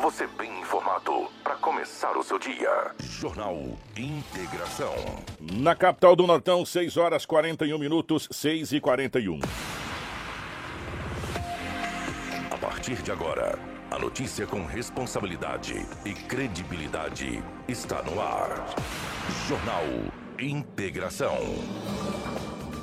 Você bem informado para começar o seu dia. Jornal Integração. Na capital do Nortão, 6 horas 41 minutos, 6 e 41. A partir de agora, a notícia com responsabilidade e credibilidade está no ar. Jornal Integração.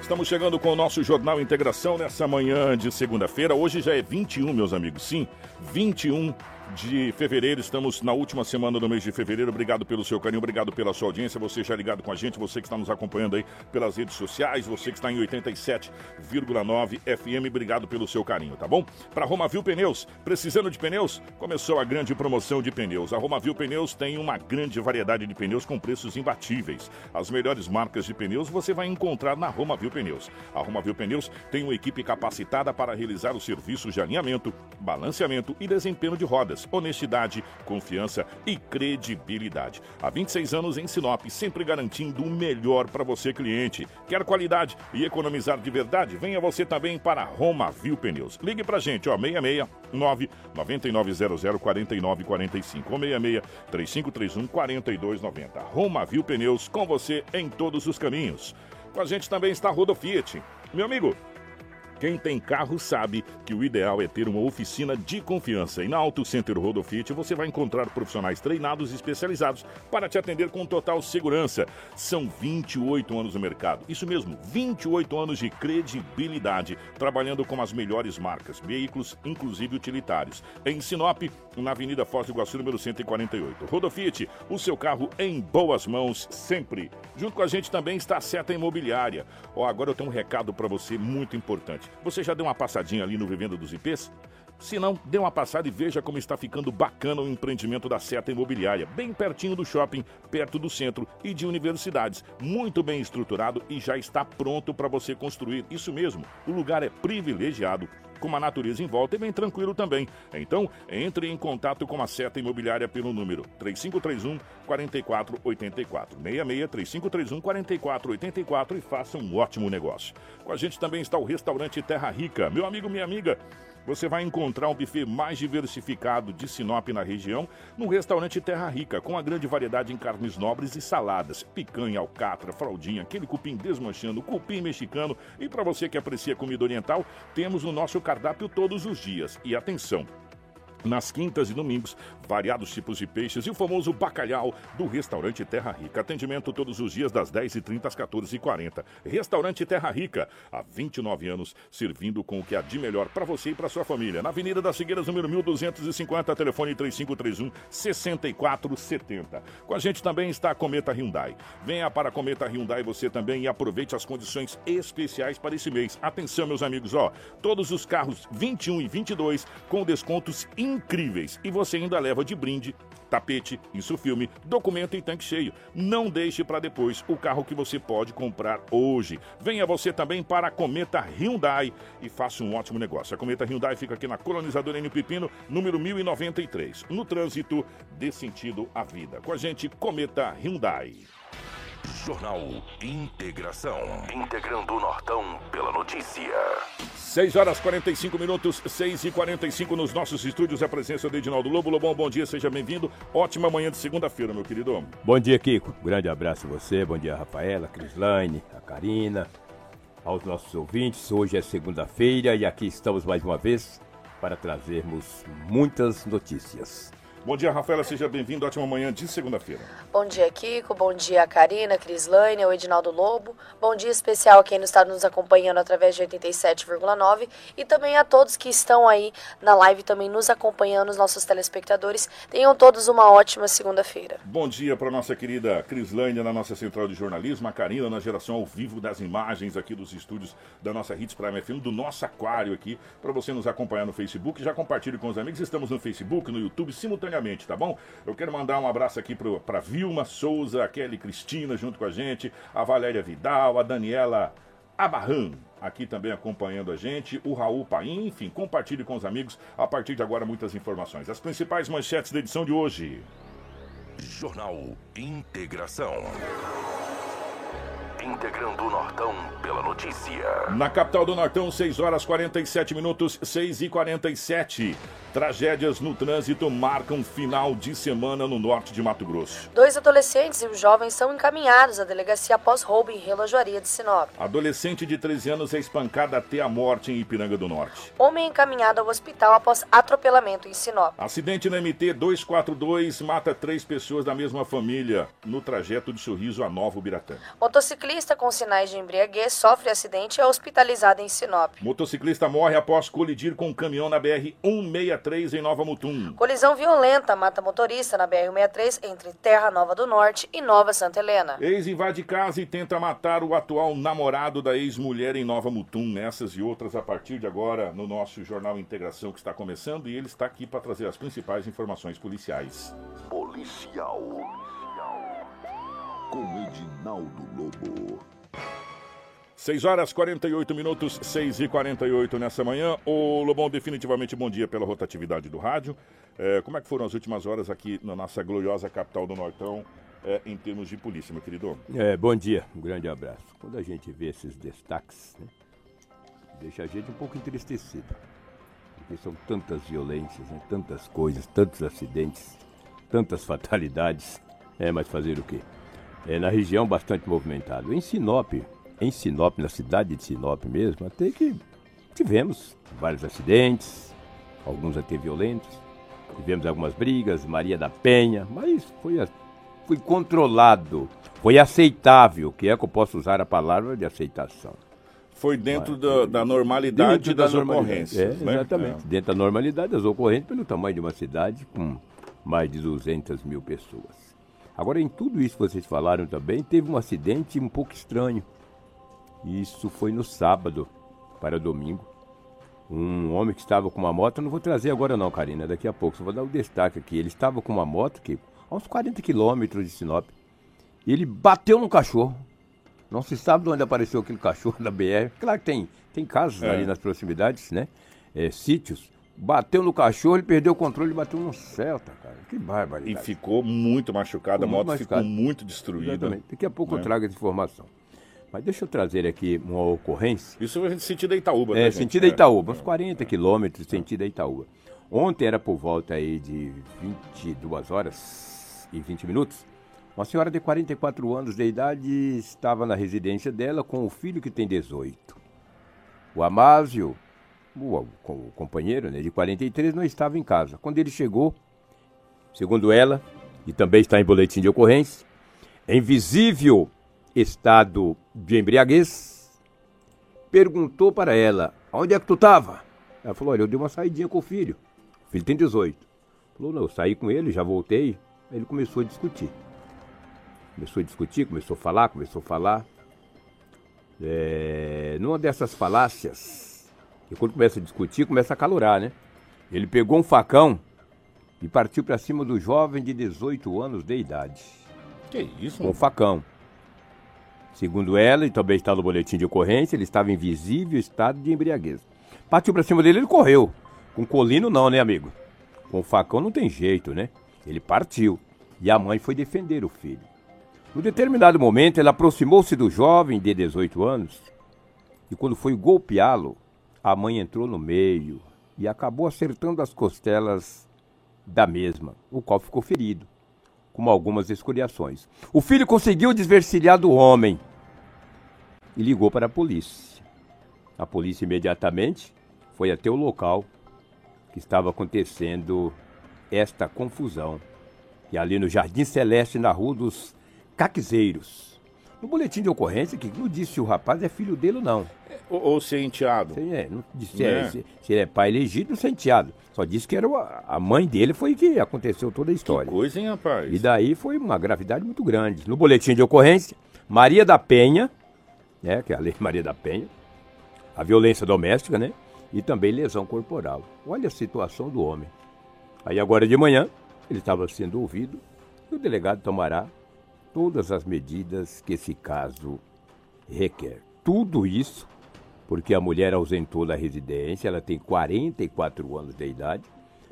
Estamos chegando com o nosso Jornal Integração nessa manhã de segunda-feira. Hoje já é 21, meus amigos. Sim, 21 de fevereiro. Estamos na última semana do mês de fevereiro. Obrigado pelo seu carinho, obrigado pela sua audiência. Você já ligado com a gente, você que está nos acompanhando aí pelas redes sociais, você que está em 87,9 FM, obrigado pelo seu carinho, tá bom? Para Romavil Pneus, precisando de pneus? Começou a grande promoção de pneus. A Romavil Pneus tem uma grande variedade de pneus com preços imbatíveis. As melhores marcas de pneus você vai encontrar na Romavil Pneus. A Romavil Pneus tem uma equipe capacitada para realizar os serviços de alinhamento, balanceamento e desempenho de rodas honestidade, confiança e credibilidade. Há 26 anos em Sinop, sempre garantindo o melhor para você, cliente. Quer qualidade e economizar de verdade? Venha você também para Roma Viu Pneus. Ligue pra gente, ó, 669 9900 4945 ou 66 3531 4290. Roma Viu Pneus com você em todos os caminhos. Com a gente também está Rodo Fiat. Meu amigo, quem tem carro sabe que o ideal é ter uma oficina de confiança. E na Auto Center Rodofit você vai encontrar profissionais treinados e especializados para te atender com total segurança. São 28 anos no mercado. Isso mesmo, 28 anos de credibilidade, trabalhando com as melhores marcas, veículos, inclusive utilitários. Em Sinop, na Avenida Foz do Iguaçu, número 148. Rodofit, o seu carro em boas mãos sempre. Junto com a gente também está a Seta Imobiliária. Oh, agora eu tenho um recado para você muito importante. Você já deu uma passadinha ali no Vivenda dos IPs? Se não, dê uma passada e veja como está ficando bacana o empreendimento da Seta Imobiliária, bem pertinho do shopping, perto do centro e de universidades. Muito bem estruturado e já está pronto para você construir. Isso mesmo, o lugar é privilegiado com uma natureza em volta e bem tranquilo também. Então, entre em contato com a Seta Imobiliária pelo número 3531 4484 66 3531 4484 e faça um ótimo negócio. Com a gente também está o restaurante Terra Rica. Meu amigo, minha amiga, você vai encontrar um buffet mais diversificado de Sinop na região no restaurante Terra Rica, com a grande variedade em carnes nobres e saladas, picanha, alcatra, fraldinha, aquele cupim desmanchando, cupim mexicano. E para você que aprecia comida oriental, temos o nosso cardápio todos os dias. E atenção, nas quintas e domingos, variados tipos de peixes e o famoso bacalhau do restaurante Terra Rica. Atendimento todos os dias das 10h30 às 14h40. Restaurante Terra Rica, há 29 anos, servindo com o que há de melhor para você e para sua família. Na Avenida das Figueiras, número 1250, telefone 3531 6470. Com a gente também está a Cometa Hyundai. Venha para a Cometa Hyundai você também e aproveite as condições especiais para esse mês. Atenção, meus amigos, ó, todos os carros 21 e 22 com descontos incríveis. E você ainda leva de brinde tapete, isso filme, documento e tanque cheio. Não deixe para depois o carro que você pode comprar hoje. Venha você também para a Cometa Hyundai e faça um ótimo negócio. A Cometa Hyundai fica aqui na Colonizadora N Pepino, número 1093. No trânsito, dê sentido à vida. Com a gente, Cometa Hyundai. Jornal Integração. Integrando o Nortão pela notícia. 6 horas 45 minutos, 6 e 45 nos nossos estúdios. A presença do Edinaldo Lobo. Lobão, bom dia, seja bem-vindo. Ótima manhã de segunda-feira, meu querido. Bom dia, Kiko. Grande abraço a você. Bom dia, Rafaela, Crislaine, a Karina, aos nossos ouvintes. Hoje é segunda-feira e aqui estamos mais uma vez para trazermos muitas notícias. Bom dia, Rafaela, seja bem-vindo. Ótima manhã de segunda-feira. Bom dia, Kiko. Bom dia, Karina, Crislaine, o Edinaldo Lobo. Bom dia especial a quem está nos acompanhando através de 87,9 e também a todos que estão aí na live também nos acompanhando, os nossos telespectadores. Tenham todos uma ótima segunda-feira. Bom dia para nossa querida Crislaine na nossa central de jornalismo, a Karina na geração ao vivo das imagens aqui dos estúdios da nossa Hits Prime FM, do nosso aquário aqui, para você nos acompanhar no Facebook. Já compartilhe com os amigos. Estamos no Facebook, no YouTube, simultaneamente simultaneamente, tá bom? Eu quero mandar um abraço aqui para Vilma Souza, a Kelly Cristina junto com a gente, a Valéria Vidal, a Daniela Abarran, aqui também acompanhando a gente, o Raul Paim, enfim, compartilhe com os amigos a partir de agora muitas informações. As principais manchetes da edição de hoje. Jornal Integração integrando o Nortão pela notícia. Na capital do Nortão, 6 horas 47 minutos, 6 e 47. Tragédias no trânsito marcam final de semana no norte de Mato Grosso. Dois adolescentes e um jovem são encaminhados à delegacia após roubo em relojoaria de Sinop. Adolescente de 13 anos é espancada até a morte em Ipiranga do Norte. Homem encaminhado ao hospital após atropelamento em Sinop. Acidente na MT 242 mata três pessoas da mesma família no trajeto de Sorriso a Novo Biratã. Motociclista com sinais de embriaguez sofre acidente e é hospitalizado em Sinop. Motociclista morre após colidir com um caminhão na BR 163 163 em Nova Mutum. Colisão violenta mata motorista na BR-163 entre Terra Nova do Norte e Nova Santa Helena. Ex invade casa e tenta matar o atual namorado da ex-mulher em Nova Mutum. Essas e outras a partir de agora no nosso Jornal Integração que está começando e ele está aqui para trazer as principais informações policiais. Policial. Com Edinaldo Lobo. 6 horas 48 minutos, 6 e 48 nessa manhã. Ô Lobão, definitivamente bom dia pela rotatividade do rádio. É, como é que foram as últimas horas aqui na nossa gloriosa capital do Nortão é, em termos de polícia, meu querido? É, bom dia, um grande abraço. Quando a gente vê esses destaques, né, deixa a gente um pouco entristecido. Porque são tantas violências, né, tantas coisas, tantos acidentes, tantas fatalidades. É, mas fazer o quê? É, na região bastante movimentado. Em Sinop, em Sinop, na cidade de Sinop mesmo, até que tivemos vários acidentes, alguns até violentos, tivemos algumas brigas, Maria da Penha, mas foi, foi controlado, foi aceitável, que é que eu posso usar a palavra de aceitação. Foi dentro mas, da, da, normalidade dentro das da ocorrências. É, né? Exatamente, é. dentro da normalidade das ocorrências, pelo tamanho de uma cidade com mais de 200 mil pessoas. Agora, em tudo isso que vocês falaram também, teve um acidente um pouco estranho isso foi no sábado para domingo. Um homem que estava com uma moto, não vou trazer agora não, Karina, daqui a pouco, só vou dar o um destaque aqui. Ele estava com uma moto que a uns 40 quilômetros de Sinop. E ele bateu no cachorro. Não se sabe de onde apareceu aquele cachorro da BR. Claro que tem, tem casos é. ali nas proximidades, né? É, sítios. Bateu no cachorro, ele perdeu o controle e bateu no Celta, cara. Que barbaridade. E ficou muito machucado, ficou a moto machucado. ficou muito destruída. Exatamente. Daqui a pouco né? eu trago essa informação. Mas deixa eu trazer aqui uma ocorrência. Isso é sentido Itaúba, É, né, sentido Itaúba, uns 40 quilômetros sentido Itaúba. Ontem era por volta aí de 22 horas e 20 minutos. Uma senhora de 44 anos de idade estava na residência dela com o filho que tem 18. O Amásio, o, o companheiro né, de 43, não estava em casa. Quando ele chegou, segundo ela, e também está em boletim de ocorrência, em visível estado de embriaguez, perguntou para ela: Onde é que tu estava? Ela falou: Olha, eu dei uma saidinha com o filho. O filho tem 18. Falou: Não, eu saí com ele, já voltei. Aí ele começou a discutir. Começou a discutir, começou a falar, começou a falar. É, numa dessas falácias, e quando começa a discutir, começa a calorar, né? Ele pegou um facão e partiu para cima do jovem de 18 anos de idade. Que isso? Com um facão. Segundo ela, e também está no boletim de ocorrência, ele estava em visível estado de embriaguez. Partiu para cima dele, ele correu. Com colino não, né, amigo? Com facão não tem jeito, né? Ele partiu. E a mãe foi defender o filho. No determinado momento, ela aproximou-se do jovem de 18 anos e quando foi golpeá-lo, a mãe entrou no meio e acabou acertando as costelas da mesma, o qual ficou ferido com algumas escoriações. O filho conseguiu desvencilhar do homem e ligou para a polícia. A polícia imediatamente foi até o local que estava acontecendo esta confusão. E ali no Jardim Celeste, na Rua dos Caquezeiros. No boletim de ocorrência, que não disse se o rapaz é filho dele ou não. Ou, ou se é enteado. é, não disse é. se, se, ele é pai legítimo ou se é enteado. Só disse que era a mãe dele foi que aconteceu toda a história. Que coisa, hein, rapaz? E daí foi uma gravidade muito grande. No boletim de ocorrência, Maria da Penha, né, que é a lei Maria da Penha, a violência doméstica, né? E também lesão corporal. Olha a situação do homem. Aí agora de manhã, ele estava sendo ouvido e o delegado tomará todas as medidas que esse caso requer. Tudo isso porque a mulher ausentou da residência, ela tem 44 anos de idade.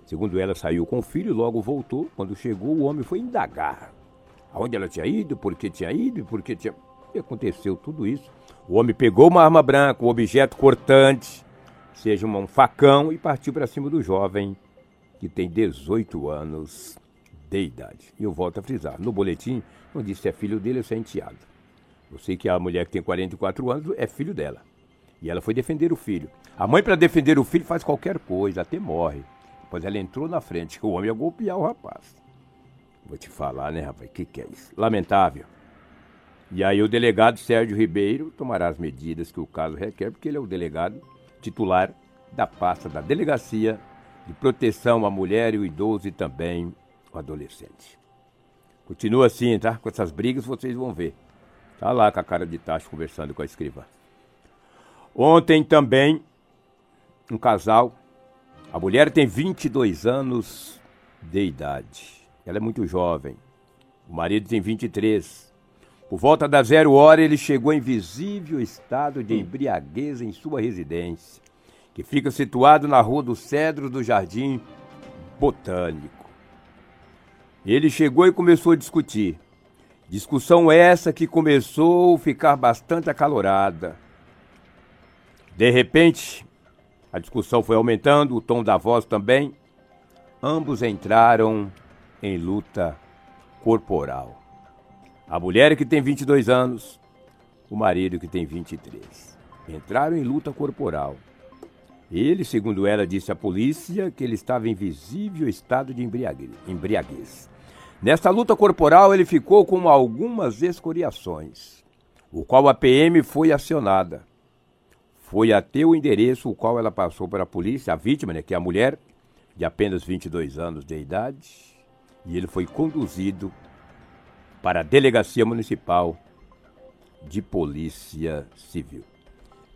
Segundo ela, saiu com o filho e logo voltou. Quando chegou, o homem foi indagar. Aonde ela tinha ido, por que tinha ido, por que tinha. E aconteceu tudo isso. O homem pegou uma arma branca, um objeto cortante, seja um facão, e partiu para cima do jovem, que tem 18 anos de idade. E eu volto a frisar: no boletim não disse se é filho dele ou se é enteado. Eu sei que a mulher que tem 44 anos é filho dela. E ela foi defender o filho. A mãe, para defender o filho, faz qualquer coisa, até morre. Depois ela entrou na frente, que o homem ia golpear o rapaz. Vou te falar, né, rapaz? O que, que é isso? Lamentável. E aí o delegado Sérgio Ribeiro tomará as medidas que o caso requer, porque ele é o delegado titular da pasta da Delegacia de Proteção à Mulher e o Idoso e também o Adolescente. Continua assim, tá? Com essas brigas vocês vão ver. Tá lá com a cara de tacho conversando com a escrivã. Ontem também, um casal. A mulher tem 22 anos de idade. Ela é muito jovem. O marido tem 23. Por volta da zero hora, ele chegou em visível estado de embriaguez em sua residência, que fica situado na Rua do Cedro do Jardim Botânico. Ele chegou e começou a discutir. Discussão essa que começou a ficar bastante acalorada. De repente, a discussão foi aumentando, o tom da voz também. Ambos entraram em luta corporal. A mulher que tem 22 anos, o marido que tem 23. Entraram em luta corporal. Ele, segundo ela, disse à polícia que ele estava em visível estado de embriaguez. Nesta luta corporal, ele ficou com algumas escoriações, o qual a PM foi acionada. Foi até o endereço o qual ela passou para a polícia, a vítima, né, que é a mulher, de apenas 22 anos de idade, e ele foi conduzido para a Delegacia Municipal de Polícia Civil.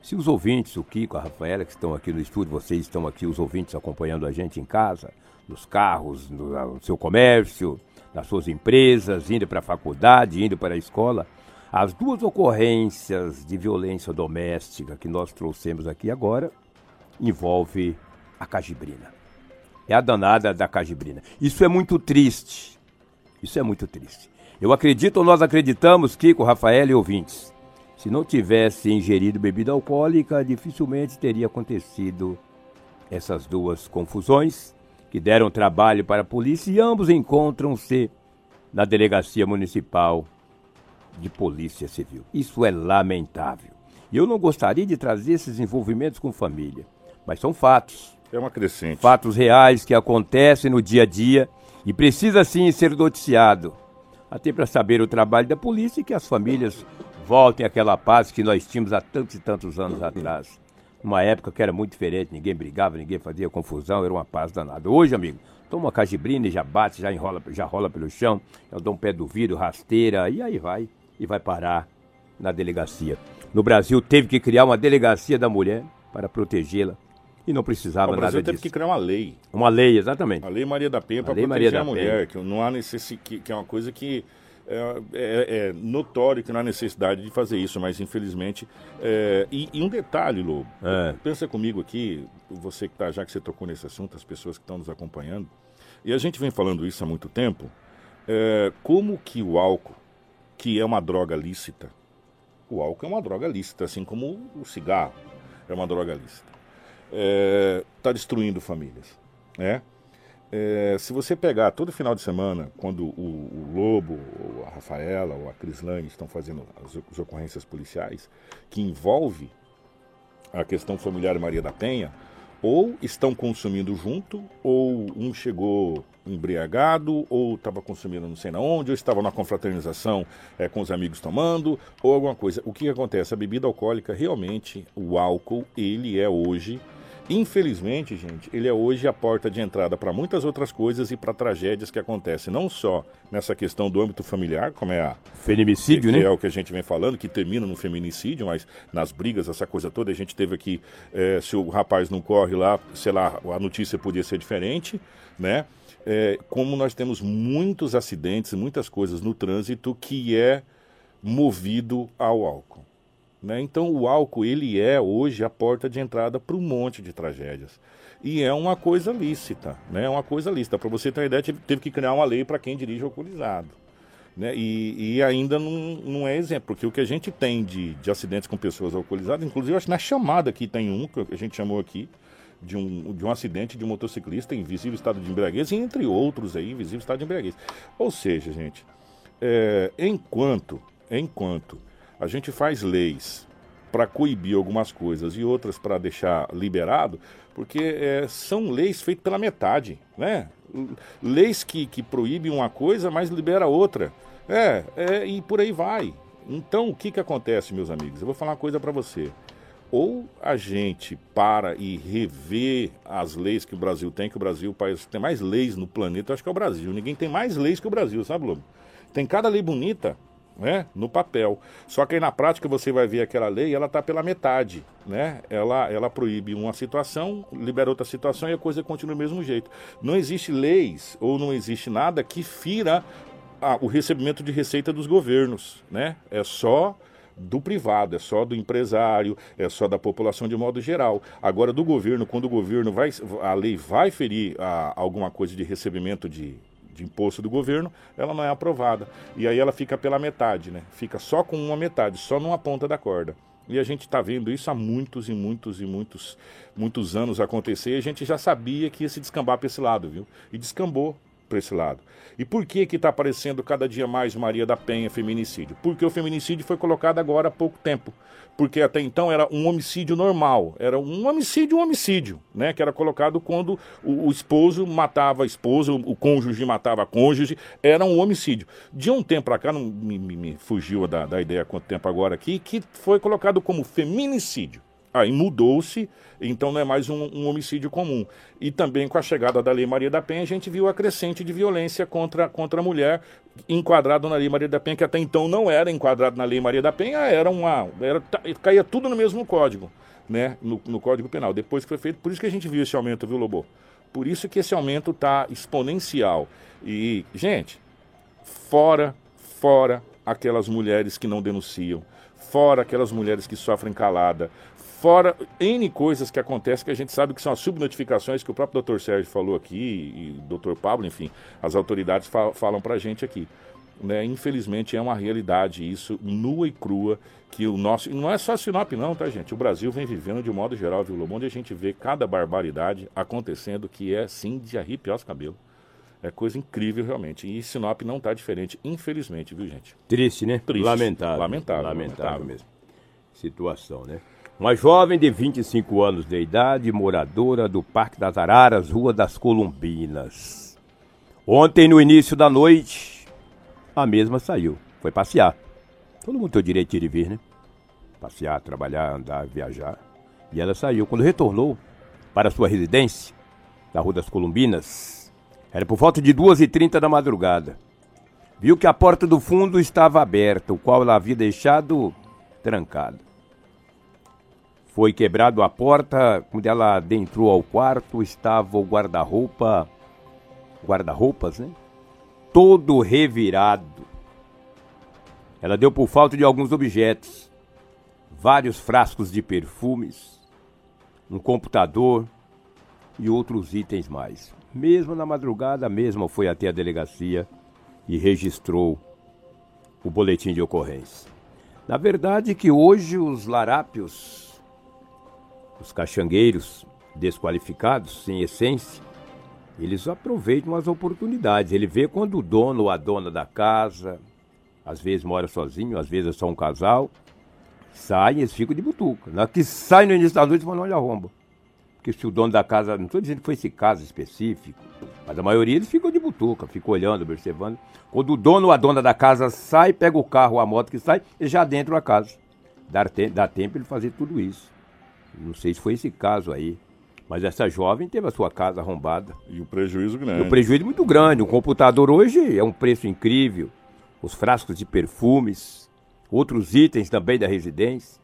Se os ouvintes, o Kiko, a Rafaela, que estão aqui no estúdio, vocês estão aqui, os ouvintes acompanhando a gente em casa, nos carros, no, no seu comércio, nas suas empresas, indo para a faculdade, indo para a escola. As duas ocorrências de violência doméstica que nós trouxemos aqui agora envolve a cajibrina. É a danada da cajibrina. Isso é muito triste. Isso é muito triste. Eu acredito ou nós acreditamos, Kiko, Rafael e ouvintes, se não tivesse ingerido bebida alcoólica, dificilmente teria acontecido essas duas confusões que deram trabalho para a polícia e ambos encontram-se na delegacia municipal de polícia civil. Isso é lamentável. E eu não gostaria de trazer esses envolvimentos com família, mas são fatos. É uma crescente. Fatos reais que acontecem no dia a dia e precisa sim ser noticiado, até para saber o trabalho da polícia e que as famílias voltem àquela paz que nós tínhamos há tantos e tantos anos atrás. Uma época que era muito diferente, ninguém brigava, ninguém fazia confusão, era uma paz danada. Hoje, amigo, toma uma cajibrina e já bate, já enrola, já rola pelo chão, eu dou um pé do vidro, rasteira, e aí vai, e vai parar na delegacia. No Brasil teve que criar uma delegacia da mulher para protegê-la e não precisava o Brasil nada teve disso. que criar uma lei. Uma lei, exatamente. A Lei Maria da Penha para proteger Maria a mulher, que não há necessidade, que é uma coisa que é, é- é notório que não há necessidade de fazer isso, mas infelizmente. é, e, e um detalhe, Lobo, É. pensa comigo aqui, você que tá, já que você tocou nesse assunto, as pessoas que estão nos acompanhando, e a gente vem falando isso há muito tempo, é, como que o álcool, que é uma droga lícita, o álcool é uma droga lícita, assim como o cigarro é uma droga lícita, está destruindo famílias, né? É, se você pegar todo final de semana, quando o, o Lobo, ou a Rafaela, ou a Crislane estão fazendo as, as ocorrências policiais, que envolve a questão familiar Maria da Penha, ou estão consumindo junto, ou um chegou embriagado, ou estava consumindo não sei na onde, ou estava na confraternização é, com os amigos tomando, ou alguma coisa. O que acontece? A bebida alcoólica, realmente, o álcool, ele é hoje Infelizmente, gente, ele é hoje a porta de entrada para muitas outras coisas e para tragédias que acontecem não só nessa questão do âmbito familiar, como é a Feminicídio, que né? é o que a gente vem falando, que termina no feminicídio, mas nas brigas, essa coisa toda, a gente teve aqui, eh, se o rapaz não corre lá, sei lá, a notícia podia ser diferente, né? é, como nós temos muitos acidentes, muitas coisas no trânsito que é movido ao álcool. Né? Então o álcool ele é hoje a porta de entrada para um monte de tragédias. E é uma coisa lícita, né? É uma coisa lícita. Para você ter uma ideia, teve, teve que criar uma lei para quem dirige alcoolizado. Né? E, e, ainda não, não é exemplo, porque o que a gente tem de, de acidentes com pessoas alcoolizadas, inclusive acho que na chamada aqui tem um, que a gente chamou aqui, de um, de um acidente de um motociclista em visível estado de embriaguez, entre outros aí, visível estado de embriaguez. Ou seja, gente, é, enquanto, enquanto a gente faz leis para coibir algumas coisas e outras para deixar liberado, porque é, são leis feitas pela metade, né? Leis que, que proíbem uma coisa, mas libera outra. É, é, e por aí vai. Então, o que, que acontece, meus amigos? Eu vou falar uma coisa para você. Ou a gente para e revê as leis que o Brasil tem, que o Brasil, o país tem mais leis no planeta, acho que é o Brasil. Ninguém tem mais leis que o Brasil, sabe, Lobo? Tem cada lei bonita, né, no papel. Só que aí na prática você vai ver aquela lei, ela está pela metade, né? Ela, ela proíbe uma situação, libera outra situação e a coisa continua do mesmo jeito. Não existe leis ou não existe nada que fira a, o recebimento de receita dos governos, né? É só do privado, é só do empresário, é só da população de modo geral. Agora, do governo, quando o governo vai, a lei vai ferir a, alguma coisa de recebimento de, de imposto do governo, ela não é aprovada. E aí ela fica pela metade, né? Fica só com uma metade, só numa ponta da corda. E a gente está vendo isso há muitos e muitos e muitos, muitos anos acontecer. E a gente já sabia que ia se descambar para esse lado, viu? E descambou para esse lado. E por que que está aparecendo cada dia mais Maria da Penha feminicídio? Porque o feminicídio foi colocado agora há pouco tempo. Porque até então era um homicídio normal, era um homicídio, um homicídio, né? Que era colocado quando o, o esposo matava a esposa, o, o, cônjuge matava a cônjuge, era um homicídio. De um tempo para cá, não me, me, me fugiu da, da ideia quanto tempo agora aqui, que foi colocado como feminicídio. Aí mudou-se, então não é mais um, um, homicídio comum. E também com a chegada da Lei Maria da Penha, a gente viu a crescente de violência contra, contra a mulher, enquadrado na Lei Maria da Penha, que até então não era enquadrado na Lei Maria da Penha, era uma. Era, caía tudo no mesmo código, né? No, no Código Penal. Depois que foi feito, por isso que a gente viu esse aumento, viu, Lobo? Por isso que esse aumento está exponencial. E, gente, fora, fora aquelas mulheres que não denunciam, fora aquelas mulheres que sofrem calada, Fora N coisas que acontecem que a gente sabe que são as subnotificações que o próprio Dr. Sérgio falou aqui, e o Dr. Pablo, enfim, as autoridades falam, falam para a gente aqui. Né? Infelizmente é uma realidade isso, nua e crua, que o nosso. Não é só Sinop, não, tá, gente? O Brasil vem vivendo de modo geral, viu, onde a gente vê cada barbaridade acontecendo que é sim de arrepiar os cabelos. É coisa incrível, realmente. E Sinop não está diferente, infelizmente, viu, gente? Triste, né? Triste. Lamentável. Lamentável. Lamentável, lamentável mesmo. Situação, né? Uma jovem de 25 anos de idade, moradora do Parque das Araras, Rua das Columbinas. Ontem, no início da noite, a mesma saiu, foi passear. Todo mundo tem o direito de ir e vir, né? Passear, trabalhar, andar, viajar. E ela saiu. Quando retornou para sua residência, na Rua das Columbinas, era por volta de 2h30 da madrugada. Viu que a porta do fundo estava aberta, o qual ela havia deixado trancada. Foi quebrado a porta, quando ela adentrou ao quarto, estava o guarda-roupa, guarda-roupas, né? Todo revirado. Ela deu por falta de alguns objetos, vários frascos de perfumes, um computador e outros itens mais. Mesmo na madrugada, mesmo foi até a delegacia e registrou o boletim de ocorrência. Na verdade que hoje os larápios os caxangueiros desqualificados, sem essência, eles aproveitam as oportunidades. Ele vê quando o dono ou a dona da casa, às vezes mora sozinho, às vezes é só um casal, saem eles ficam de butuca. Na que sai no início da noite, vão olha a romba. Porque se o dono da casa, não estou dizendo que foi esse caso específico, mas a maioria eles ficam de butuca, ficam olhando, observando. Quando o dono ou a dona da casa sai, pega o carro ou a moto que sai, ele já dentro da casa. Dá tempo ele fazer tudo isso. Não sei se foi esse caso aí. Mas essa jovem teve a sua casa arrombada. E o prejuízo grande. E o prejuízo muito grande. Um computador hoje é um preço incrível. Os frascos de perfumes, outros itens também da residência.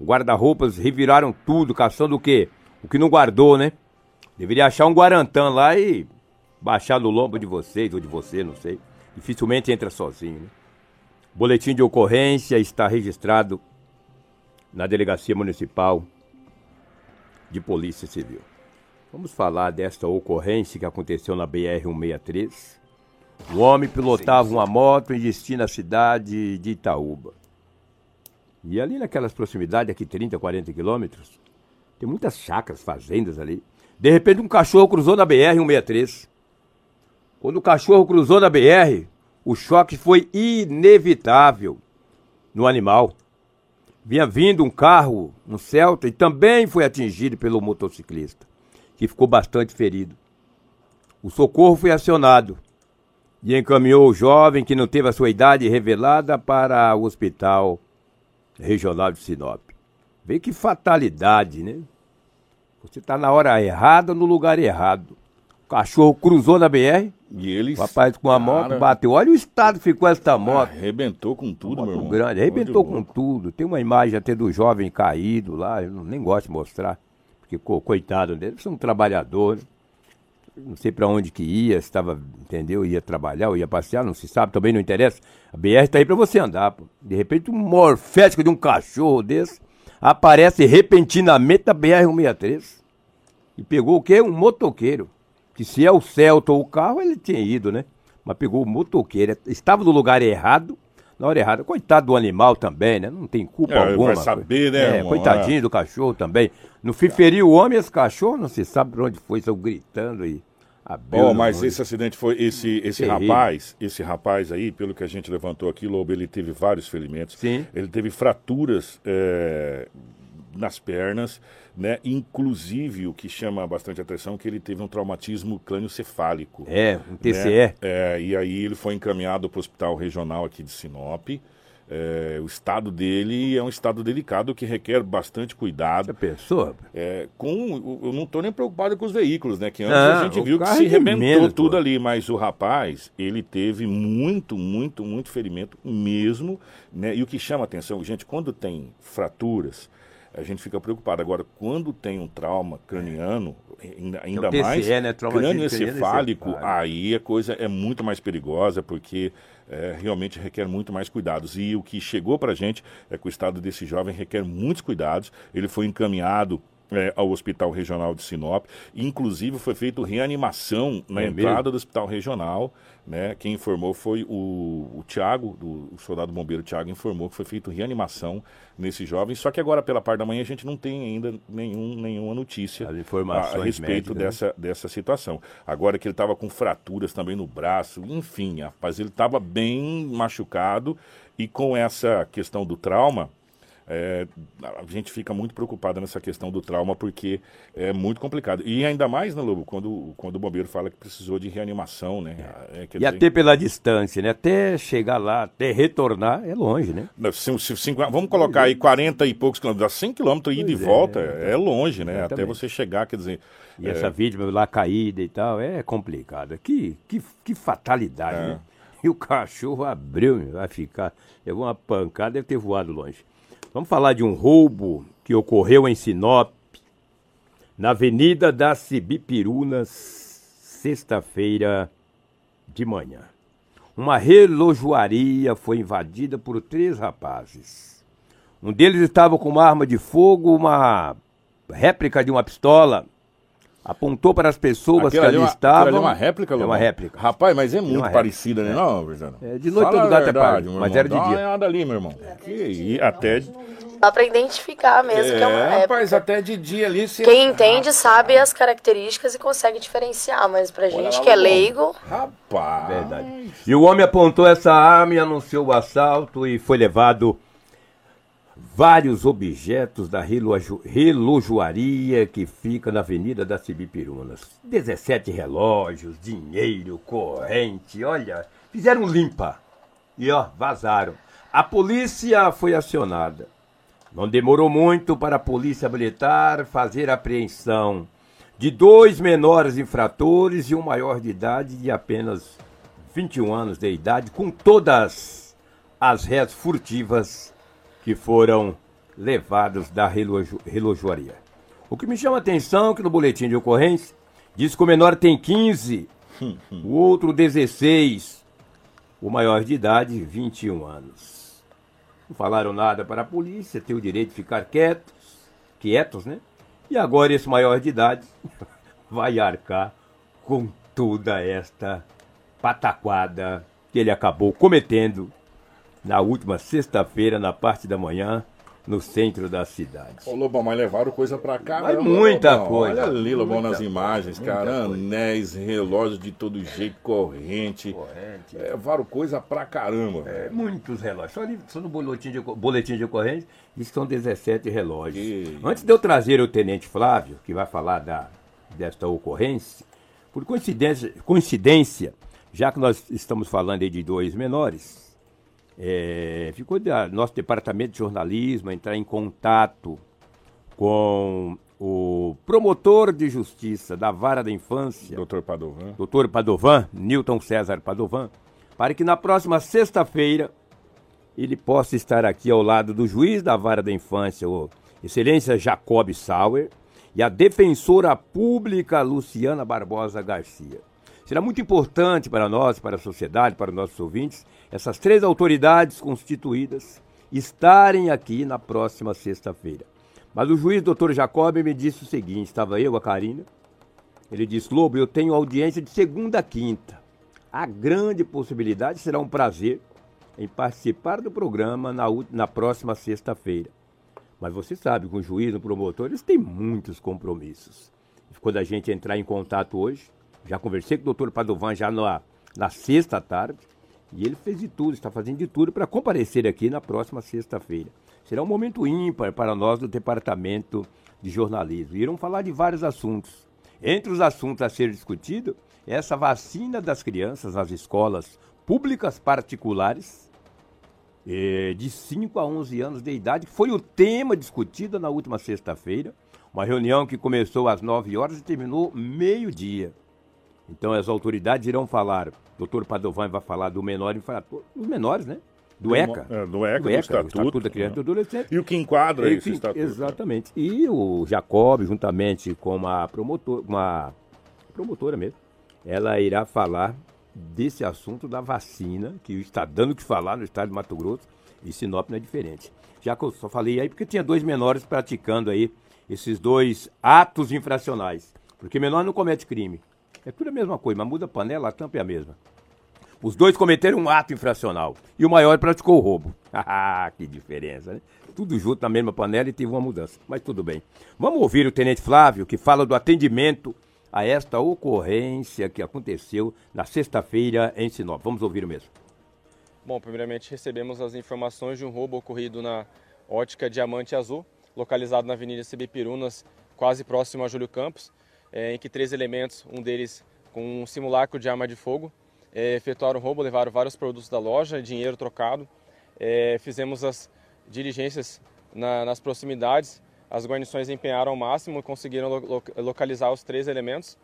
Guarda-roupas reviraram tudo, caçando o quê? O que não guardou, né? Deveria achar um Guarantã lá e baixar no lombo de vocês ou de você, não sei. Dificilmente entra sozinho. Né? Boletim de ocorrência está registrado na Delegacia Municipal de Polícia Civil. Vamos falar desta ocorrência que aconteceu na BR-163. O homem pilotava uma moto em destino à cidade de Itaúba. E ali naquelas proximidades, aqui 30, 40 quilômetros, tem muitas chácaras, fazendas ali. De repente um cachorro cruzou na BR-163. Quando o cachorro cruzou na BR, o choque foi inevitável no animal. Vinha vindo um carro, um Celta, e também foi atingido pelo motociclista, que ficou bastante ferido. O socorro foi acionado e encaminhou o jovem que não teve a sua idade revelada para o hospital regional de Sinop. Vê que fatalidade, né? Você está na hora errada, no lugar errado. Cachorro cruzou na BR. E eles. O rapaz com a moto bateu. Olha o estado que ficou essa moto. Arrebentou com tudo, meu irmão. grande, arrebentou com tudo. Tem uma imagem até do jovem caído lá, eu nem gosto de mostrar. Porque, coitado dele, é um trabalhador. Né? Não sei para onde que ia, estava, entendeu? Ia trabalhar ou ia passear, não se sabe, também não interessa. A BR está aí para você andar, pô. De repente, um morfético de um cachorro desse aparece repentinamente na BR-163. E pegou o quê? Um motoqueiro. Que se é o Celta ou o carro, ele tinha ido, né? Mas pegou o motoqueiro. Estava no lugar errado, na hora errada. Coitado do animal também, né? Não tem culpa é, alguma. Vai saber, né? É, irmão? coitadinho é. do cachorro também. No fim, feriu o homem, esse cachorro, não se sabe por onde foi, estão gritando aí. Oh, mas esse acidente foi esse esse rapaz, esse rapaz aí, pelo que a gente levantou aqui, Lobo, ele teve vários ferimentos. Sim. Ele teve fraturas é, nas pernas, né? Inclusive o que chama bastante atenção é que ele teve um traumatismo crânioencefálico. É, um TCE. Né? É, e aí ele foi encaminhado para o hospital regional aqui de Sinop. É, o estado dele é um estado delicado que requer bastante cuidado. Você pensou? É, com, eu não estou nem preocupado com os veículos, né? Que antes não, a gente viu que se arrebentou tudo pô. ali, mas o rapaz, ele teve muito, muito, muito ferimento mesmo, né? E o que chama atenção, gente, quando tem fraturas, a gente fica preocupado. Agora, quando tem um trauma craniano, ainda, ainda TCE, mais né? crânio encefálico, aí a coisa é muito mais perigosa, porque é, realmente requer muito mais cuidados. E o que chegou para a gente é que o estado desse jovem requer muitos cuidados. Ele foi encaminhado é, ao Hospital Regional de Sinop. Inclusive foi feita reanimação na é entrada mesmo? do Hospital Regional. Né? Quem informou foi o, o Tiago, o soldado bombeiro Tiago, informou que foi feita reanimação nesse jovem. Só que agora, pela parte da manhã, a gente não tem ainda nenhum, nenhuma notícia a, a, respeito né? dessa, né? dessa situação. Agora que ele estava com fraturas também no braço, enfim, rapaz, ele estava bem machucado e com essa questão do trauma é, a gente fica muito preocupada nessa questão do trauma porque é muito complicado. E ainda mais, né, Lobo, quando, quando o bombeiro fala que precisou de reanimação, né? É, e dizer... até pela distância, né? Até chegar lá, até retornar, é longe, né? Se, se, se, vamos colocar aí 40 e poucos quilômetros, 100 quilômetros ida e é, volta, é, é longe, né? Exatamente. Até você chegar, quer dizer... E essa vítima lá caída e tal, é complicado. Que, que, que fatalidade, né? E o cachorro abriu, vai ficar. Levou uma pancada, deve ter voado longe. Vamos falar de um roubo que ocorreu em Sinop, na Avenida das Cibipirunas, sexta-feira de manhã. Uma relojoaria foi invadida por três rapazes. Um deles estava com uma arma de fogo, uma réplica de uma pistola apontou para as pessoas aquela que ali, ali estavam. É uma réplica, Lô? É uma réplica. Rapaz, mas é muito é parecida, né, não, Brizano? É, de noite todo lugar é parte, mas era de dia. Não, nada ali, meu irmão. Que, até... Dá para identificar mesmo é, que é uma réplica. Rapaz, até de dia ali... Se... Quem entende sabe as características e consegue diferenciar, mas pra gente que é leigo... Rapaz... Verdade. E o homem apontou essa arma e anunciou o assalto e foi levado vários objetos da relojoaria que fica na Avenida das Cibipirunas. 17 relógios, dinheiro, corrente, olha, fizeram limpa. E ó, vazaram. A polícia foi acionada. Não demorou muito para a polícia militar fazer a apreensão de dois menores infratores e um maior de idade de apenas 21 anos de idade, com todas as réis furtivas que foram levados da relojo, relojoaria. O que me chama a atenção é que no boletim de ocorrência diz que o menor tem 15 o outro 16, o maior de idade, 21 anos. Não falaram nada para a polícia, tem o direito de ficar quietos, quietos, né? E agora esse maior de idade vai arcar com toda esta pataquada que ele acabou cometendo na última sexta-feira, na parte da manhã, no centro da cidade. Ô, Lobão, mas levaram coisa pra cá, Mas muita Lobão. coisa. Olha ali, Lobão, Muita nas coisa, imagens, muita cara. coisa. Anéis, relógios de todo jeito, corrente. Corrente. Levaram coisa pra caramba, É, muitos relógios. Só, ali, só no boletim de, boletim de ocorrência diz que são 17 relógios. Que Antes de eu trazer o Tenente Flávio, que vai falar da, desta ocorrência, por coincidência, coincidência, já que nós estamos falando aí de dois menores, é, ficou da nosso departamento de jornalismo entrar em contato com o promotor de justiça da vara da infância, Doutor Padovan. doutor Padovan, Newton César Padovan, para que na próxima sexta-feira ele possa estar aqui ao lado do juiz da vara da infância, o Excelência Jacob Sauer, e a defensora pública Luciana Barbosa Garcia. Será muito importante para nós, para a sociedade, para os nossos ouvintes, essas três autoridades constituídas estarem aqui na próxima sexta-feira. Mas o juiz doutor Jacob me disse o seguinte: estava eu, a Karina, ele disse: Lobo, eu tenho audiência de segunda a quinta. A grande possibilidade será um prazer em participar do programa na, na próxima sexta-feira. Mas você sabe, com o juiz, o promotor, eles têm muitos compromissos. Quando a gente entrar em contato hoje, já conversei com o doutor Padovan já na, na sexta tarde, e ele fez de tudo, está fazendo de tudo para comparecer aqui na próxima sexta-feira. Será um momento ímpar para nós do Departamento de Jornalismo. Irão falar de vários assuntos. Entre os assuntos a ser discutido, é essa vacina das crianças nas escolas públicas particulares, eh, de 5 a 11 anos de idade, que foi o tema discutido na última sexta-feira. Uma reunião que começou às 9 horas e terminou meio-dia. Então as autoridades irão falar, o doutor Padovan vai falar do menor infrator, dos menores, né? Do ECA. É, do ECA, do Estatuto, da Criança e do Adolescente. E o que enquadra esse Enfim, estatuto? Exatamente. E o Jacob, juntamente com a promotora, uma promotora mesmo, ela irá falar desse assunto da vacina, que está dando o que falar no estado de Mato Grosso, e Sinop não é diferente. Já que eu só falei aí porque tinha dois menores praticando aí esses dois atos infracionais. Porque menor não comete crime. É tudo a mesma coisa, mas muda a panela, a tampa é a mesma. Os dois cometeram um ato infracional e o maior praticou o roubo. Ah, que diferença, né? Tudo junto na mesma panela e teve uma mudança. Mas tudo bem. Vamos ouvir o Tenente Flávio, que fala do atendimento a esta ocorrência que aconteceu na sexta-feira em Sinop. Vamos ouvir o mesmo. Bom, primeiramente recebemos as informações de um roubo ocorrido na ótica Diamante Azul, localizado na Avenida CB Pirunas, quase próximo a Júlio Campos, eh, em que três elementos, um deles com um simulacro de arma de fogo, eh, efetuaram roubo, levaram vários produtos da loja, dinheiro trocado. Eh, fizemos as diligências na- nas proximidades, as guarnições empenharam ao máximo e conseguiram lo- localizar os três elementos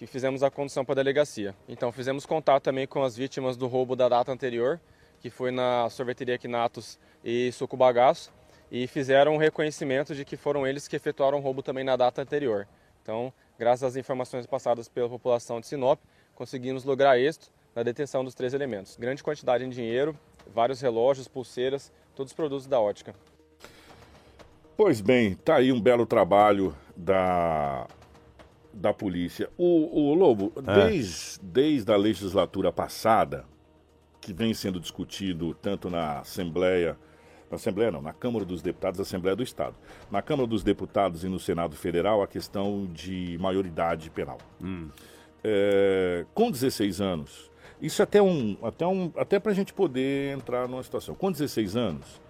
e fizemos a condução para a delegacia. Então, fizemos contato também com as vítimas do roubo da data anterior, que foi na sorveteria Quinatos e Suco Bagaço, e fizeram um reconhecimento de que foram eles que efetuaram o roubo também na data anterior. Então, graças às informações passadas pela população de Sinop, conseguimos lograr êxito na detenção dos três elementos. Grande quantidade em dinheiro, vários relógios, pulseiras, todos os produtos da ótica. Pois bem, tá aí um belo trabalho da, da polícia. O, o Lobo, É. desde, desde a legislatura passada, que vem sendo discutido tanto na Assembleia, na Assembleia não, na Câmara dos Deputados, Assembleia do Estado, na Câmara dos Deputados e no Senado Federal, a questão de maioridade penal. É, com 16 anos, isso até um, até um, até para a gente poder entrar numa situação. Com 16 anos,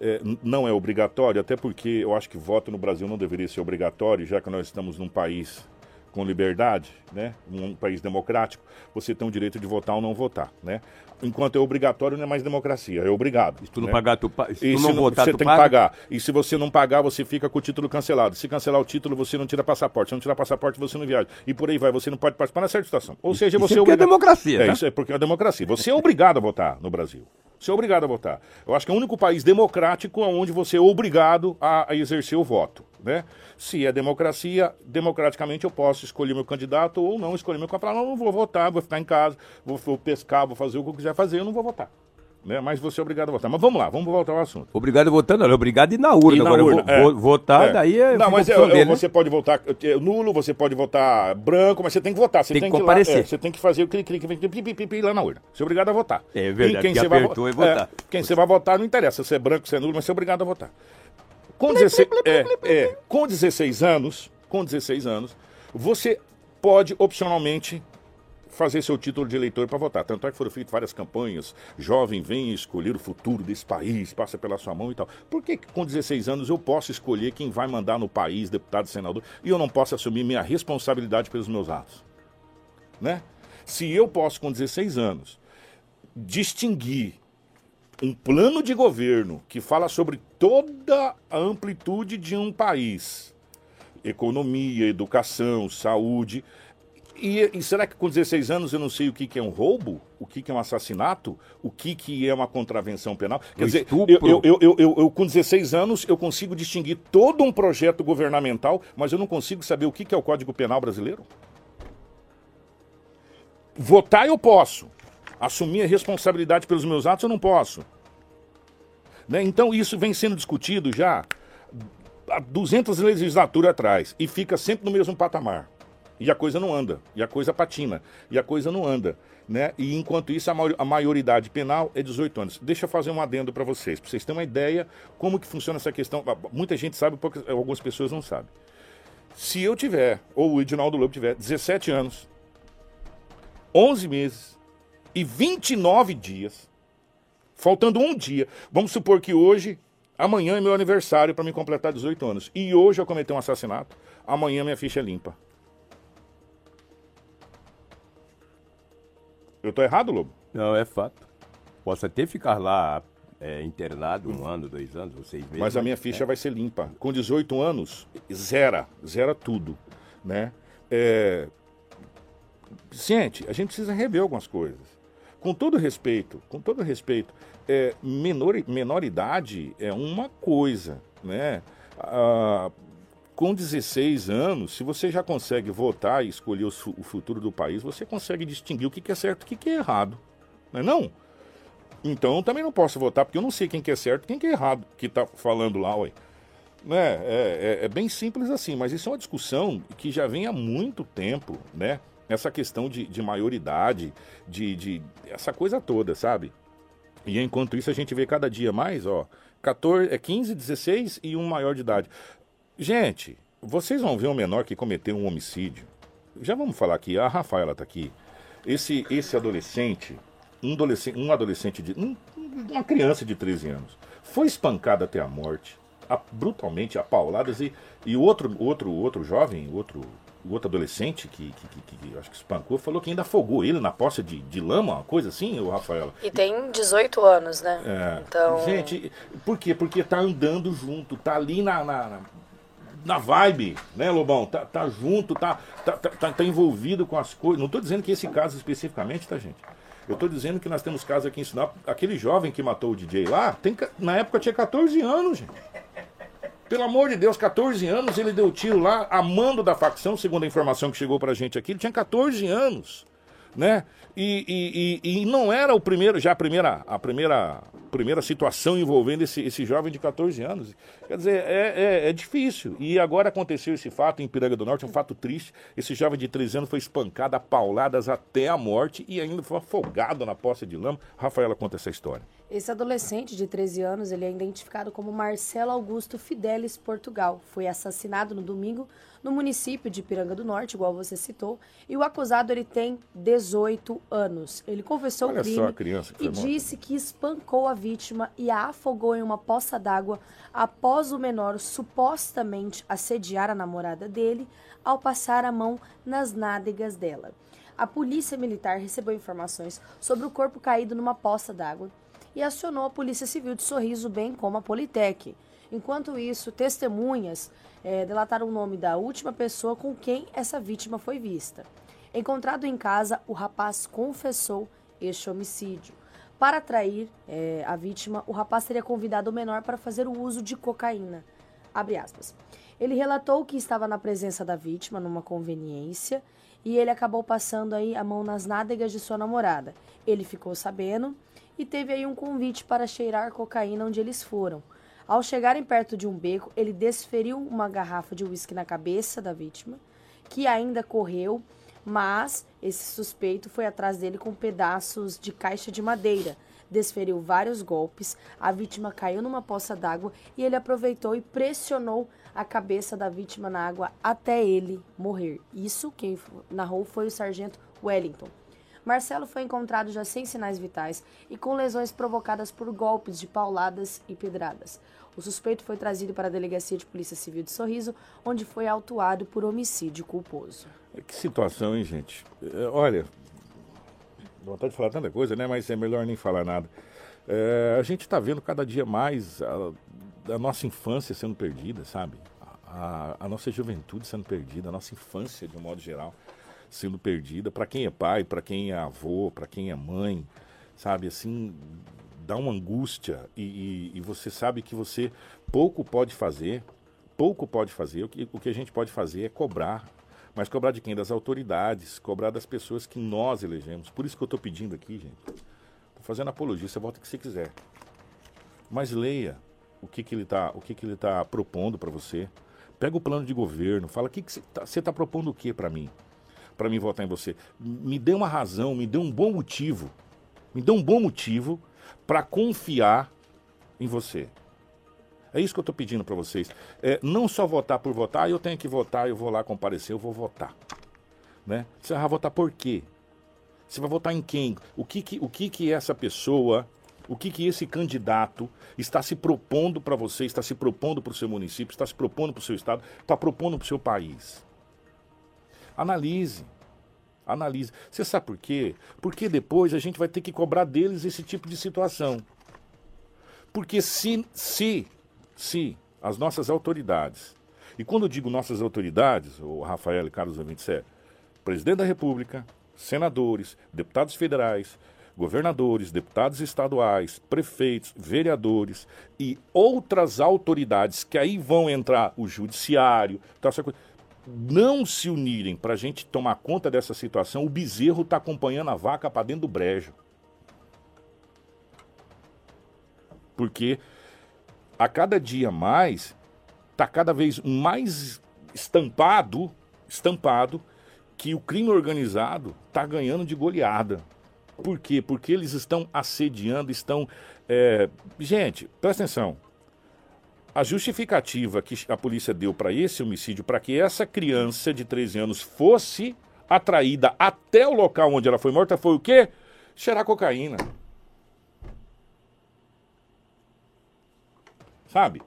é, não é obrigatório, até porque eu acho que voto no Brasil não deveria ser obrigatório, já que nós estamos num país com liberdade, né? Um país democrático, você tem o direito de votar ou não votar, né? Enquanto é obrigatório, não é mais democracia, é obrigado. Se tu não né? pagar, tu, pa- se E tu se não votar, você tu tem paga? que pagar. E se você não pagar, você fica com o título cancelado. Se cancelar o título, você não tira passaporte. Se não tirar passaporte, você não viaja. E por aí vai, você não pode participar na certa situação. Ou seja, isso você é porque é obrigado- democracia, É, tá? isso é porque é democracia. Você é obrigado a votar no Brasil. Você é obrigado a votar. Eu acho que é o único país democrático onde você é obrigado a, a exercer o voto. Né? Se é democracia, democraticamente eu posso escolher meu candidato ou não escolher meu candidato. Não, não vou votar, vou ficar em casa, vou, vou pescar, vou fazer o que eu quiser fazer, eu não vou votar né? Mas você é obrigado a votar. Mas vamos lá, vamos voltar ao assunto. Obrigado a votar, não, obrigado ir na urna. Ir na Agora, urna, é. votar, é. daí é. Não, mas é, dele, você né? pode votar nulo, você pode votar branco, mas você tem que votar. Você tem, tem que comparecer. Lá, é, você tem que fazer o clique, clique, clique, lá na urna. Você é obrigado a votar. É verdade. quem, você vai, é votar. quem você vai votar não interessa se é branco, se é nulo, mas você é obrigado a votar. Com 16, é, com 16 anos, com 16 anos, você pode opcionalmente fazer seu título de eleitor para votar. Tanto é que foram feitas várias campanhas. Jovem, vem escolher o futuro desse país, passa pela sua mão e tal. Por que com 16 anos eu posso escolher quem vai mandar no país, deputado, senador, e eu não posso assumir minha responsabilidade pelos meus atos? Né? Se eu posso, com 16 anos, distinguir um plano de governo que fala sobre toda a amplitude de um país, economia, educação, saúde, e, e, será que com 16 anos eu não sei o que, que é um roubo? O que, que é um assassinato? O que, que é uma contravenção penal? Quer o dizer, eu, eu, eu, eu, com 16 anos eu consigo distinguir todo um projeto governamental, mas eu não consigo saber o que, que é o Código Penal brasileiro? Votar eu posso. Assumir a responsabilidade pelos meus atos eu não posso. Né? Então isso vem sendo discutido já há 200 legislaturas atrás e fica sempre no mesmo patamar. E a coisa não anda, e a coisa patina, e a coisa não anda. Né? E enquanto isso, a, maioridade penal é 18 anos. Deixa eu fazer um adendo para vocês, para vocês terem uma ideia como que funciona essa questão. Muita gente sabe, porque algumas pessoas não sabem. Se eu tiver, ou o Edinaldo Lobo tiver, 17 anos, 11 meses e 29 dias, faltando um dia, vamos supor que hoje, amanhã é meu aniversário para me completar 18 anos, e hoje eu cometi um assassinato, amanhã minha ficha é limpa. Eu tô errado, Lobo? Não, é fato. Posso até ficar lá é, internado um ano, dois anos, vocês veem. Mas a minha ficha é. vai ser limpa. Com 18 anos, zera, zera tudo, né? É... Gente, a gente precisa rever algumas coisas. Com todo respeito, com todo respeito, é, menor, menoridade é uma coisa, né? Ah, com 16 anos, se você já consegue votar e escolher o, futuro do país, você consegue distinguir o que, que é certo e o que, que é errado. Não é não? Então eu também não posso votar, porque eu não sei quem que é certo e quem que é errado que está falando lá, ué. Né? É, é, é, bem simples assim, mas isso é uma discussão que já vem há muito tempo, né? Essa questão de, de maioridade, de, de essa coisa toda, sabe? E enquanto isso a gente vê cada dia mais, ó, 14, é 15, 16 e um maior de idade. Gente, vocês vão ver um menor que cometeu um homicídio. Já vamos falar aqui, a Rafaela está aqui. Esse, esse adolescente, um adolescente, um adolescente de. Um, uma criança de 13 anos, foi espancada até a morte, a, brutalmente, a pauladas, e, e outro, outro, outro jovem, outro, outro adolescente que, que, que, que, acho que espancou, falou que ainda afogou ele na poça de, de lama, uma coisa assim, o Rafaela. E tem 18 anos, né? É. Então... Gente, por quê? Porque tá andando junto, tá ali na, na na vibe, né, Lobão? Tá, tá junto, tá, tá, tá, tá envolvido com as coisas. Não estou dizendo que esse caso especificamente, tá, gente? Eu estou dizendo que nós temos casos aqui em Sinop. Aquele jovem que matou o DJ lá, tem, na época tinha 14 anos, gente. Pelo amor de Deus, 14 anos ele deu tiro lá, amando da facção, segundo a informação que chegou pra gente aqui. Ele tinha 14 anos, né? E, e, e, e não era o primeiro, já a primeira, a primeira primeira situação envolvendo esse, esse jovem de 14 anos. Quer dizer, é, é, é, difícil. E agora aconteceu esse fato em Piranga do Norte, um fato triste. Esse jovem de 13 anos foi espancado a pauladas até a morte e ainda foi afogado na poça de lama. Rafaela conta essa história. Esse adolescente de 13 anos, ele é identificado como Marcelo Augusto Fidelis Portugal. Foi assassinado no domingo no município de Piranga do Norte, igual você citou, e o acusado ele tem 18 anos. Ele confessou Olha o crime criança e disse que espancou a vítima e a afogou em uma poça d'água após o menor supostamente assediar a namorada dele ao passar a mão nas nádegas dela. A polícia militar recebeu informações sobre o corpo caído numa poça d'água e acionou a Polícia Civil de Sorriso, bem como a Politec. Enquanto isso, testemunhas é, delataram o nome da última pessoa com quem essa vítima foi vista. Encontrado em casa, o rapaz confessou este homicídio. Para atrair é, a vítima, o rapaz teria convidado o menor para fazer o uso de cocaína. Ele relatou que estava na presença da vítima numa conveniência e ele acabou passando aí a mão nas nádegas de sua namorada. Ele ficou sabendo e teve aí um convite para cheirar cocaína onde eles foram. Ao chegarem perto de um beco, ele desferiu uma garrafa de uísque na cabeça da vítima, que ainda correu, mas esse suspeito foi atrás dele com pedaços de caixa de madeira. Desferiu vários golpes, a vítima caiu numa poça d'água e ele aproveitou e pressionou a cabeça da vítima na água até ele morrer. Isso quem narrou foi o sargento Wellington. Marcelo foi encontrado já sem sinais vitais e com lesões provocadas por golpes de pauladas e pedradas. O suspeito foi trazido para a Delegacia de Polícia Civil de Sorriso, onde foi autuado por homicídio culposo. Que situação, hein, gente? É, olha, vontade de falar tanta coisa, né? Mas é melhor nem falar nada. É, a gente está vendo cada dia mais a, a, nossa infância sendo perdida, sabe? A, a, nossa juventude sendo perdida, a nossa infância, de um modo geral sendo perdida. Para quem é pai, para quem é avô, para quem é mãe, sabe? Assim, dá uma angústia e, e, e, você sabe que você pouco pode fazer, pouco pode fazer. O que, o que a gente pode fazer é cobrar. Mas cobrar de quem? Das autoridades, cobrar das pessoas que nós elegemos. Por isso que eu estou pedindo aqui, gente. Estou fazendo apologia, você volta o que você quiser. Mas leia o que, que ele está tá propondo para você. Pega o plano de governo, fala o que, que você está tá propondo o que para mim? Para mim votar em você. Me dê uma razão, me dê um bom motivo. Me dê um bom motivo para confiar em você. É isso que eu estou pedindo para vocês. É, não só votar por votar, eu tenho que votar, eu vou lá comparecer, eu vou votar. Né? Você vai votar por quê? Você vai votar em quem? O que que, o que, que essa pessoa, o que, que esse candidato está se propondo para você, está se propondo para o seu município, está se propondo para o seu estado, está propondo para o seu país? Analise. Analise. Você sabe por quê? Porque depois a gente vai ter que cobrar deles esse tipo de situação. Porque se, se, se as nossas autoridades, e quando eu digo nossas autoridades, o Rafael e Carlos ouvintes, é presidente da República, senadores, deputados federais, governadores, deputados estaduais, prefeitos, vereadores e outras autoridades que aí vão entrar o judiciário, tá, essa coisa não se unirem para a gente tomar conta dessa situação, o bezerro está acompanhando a vaca para dentro do brejo. Porque a cada dia mais está cada vez mais estampado, estampado que o crime organizado está ganhando de goleada. Por quê? Porque eles estão assediando, estão. É... Gente, presta atenção. A justificativa que a polícia deu para esse homicídio, para que essa criança de 13 anos fosse atraída até o local onde ela foi morta, foi o quê? Cheirar cocaína. Sabe?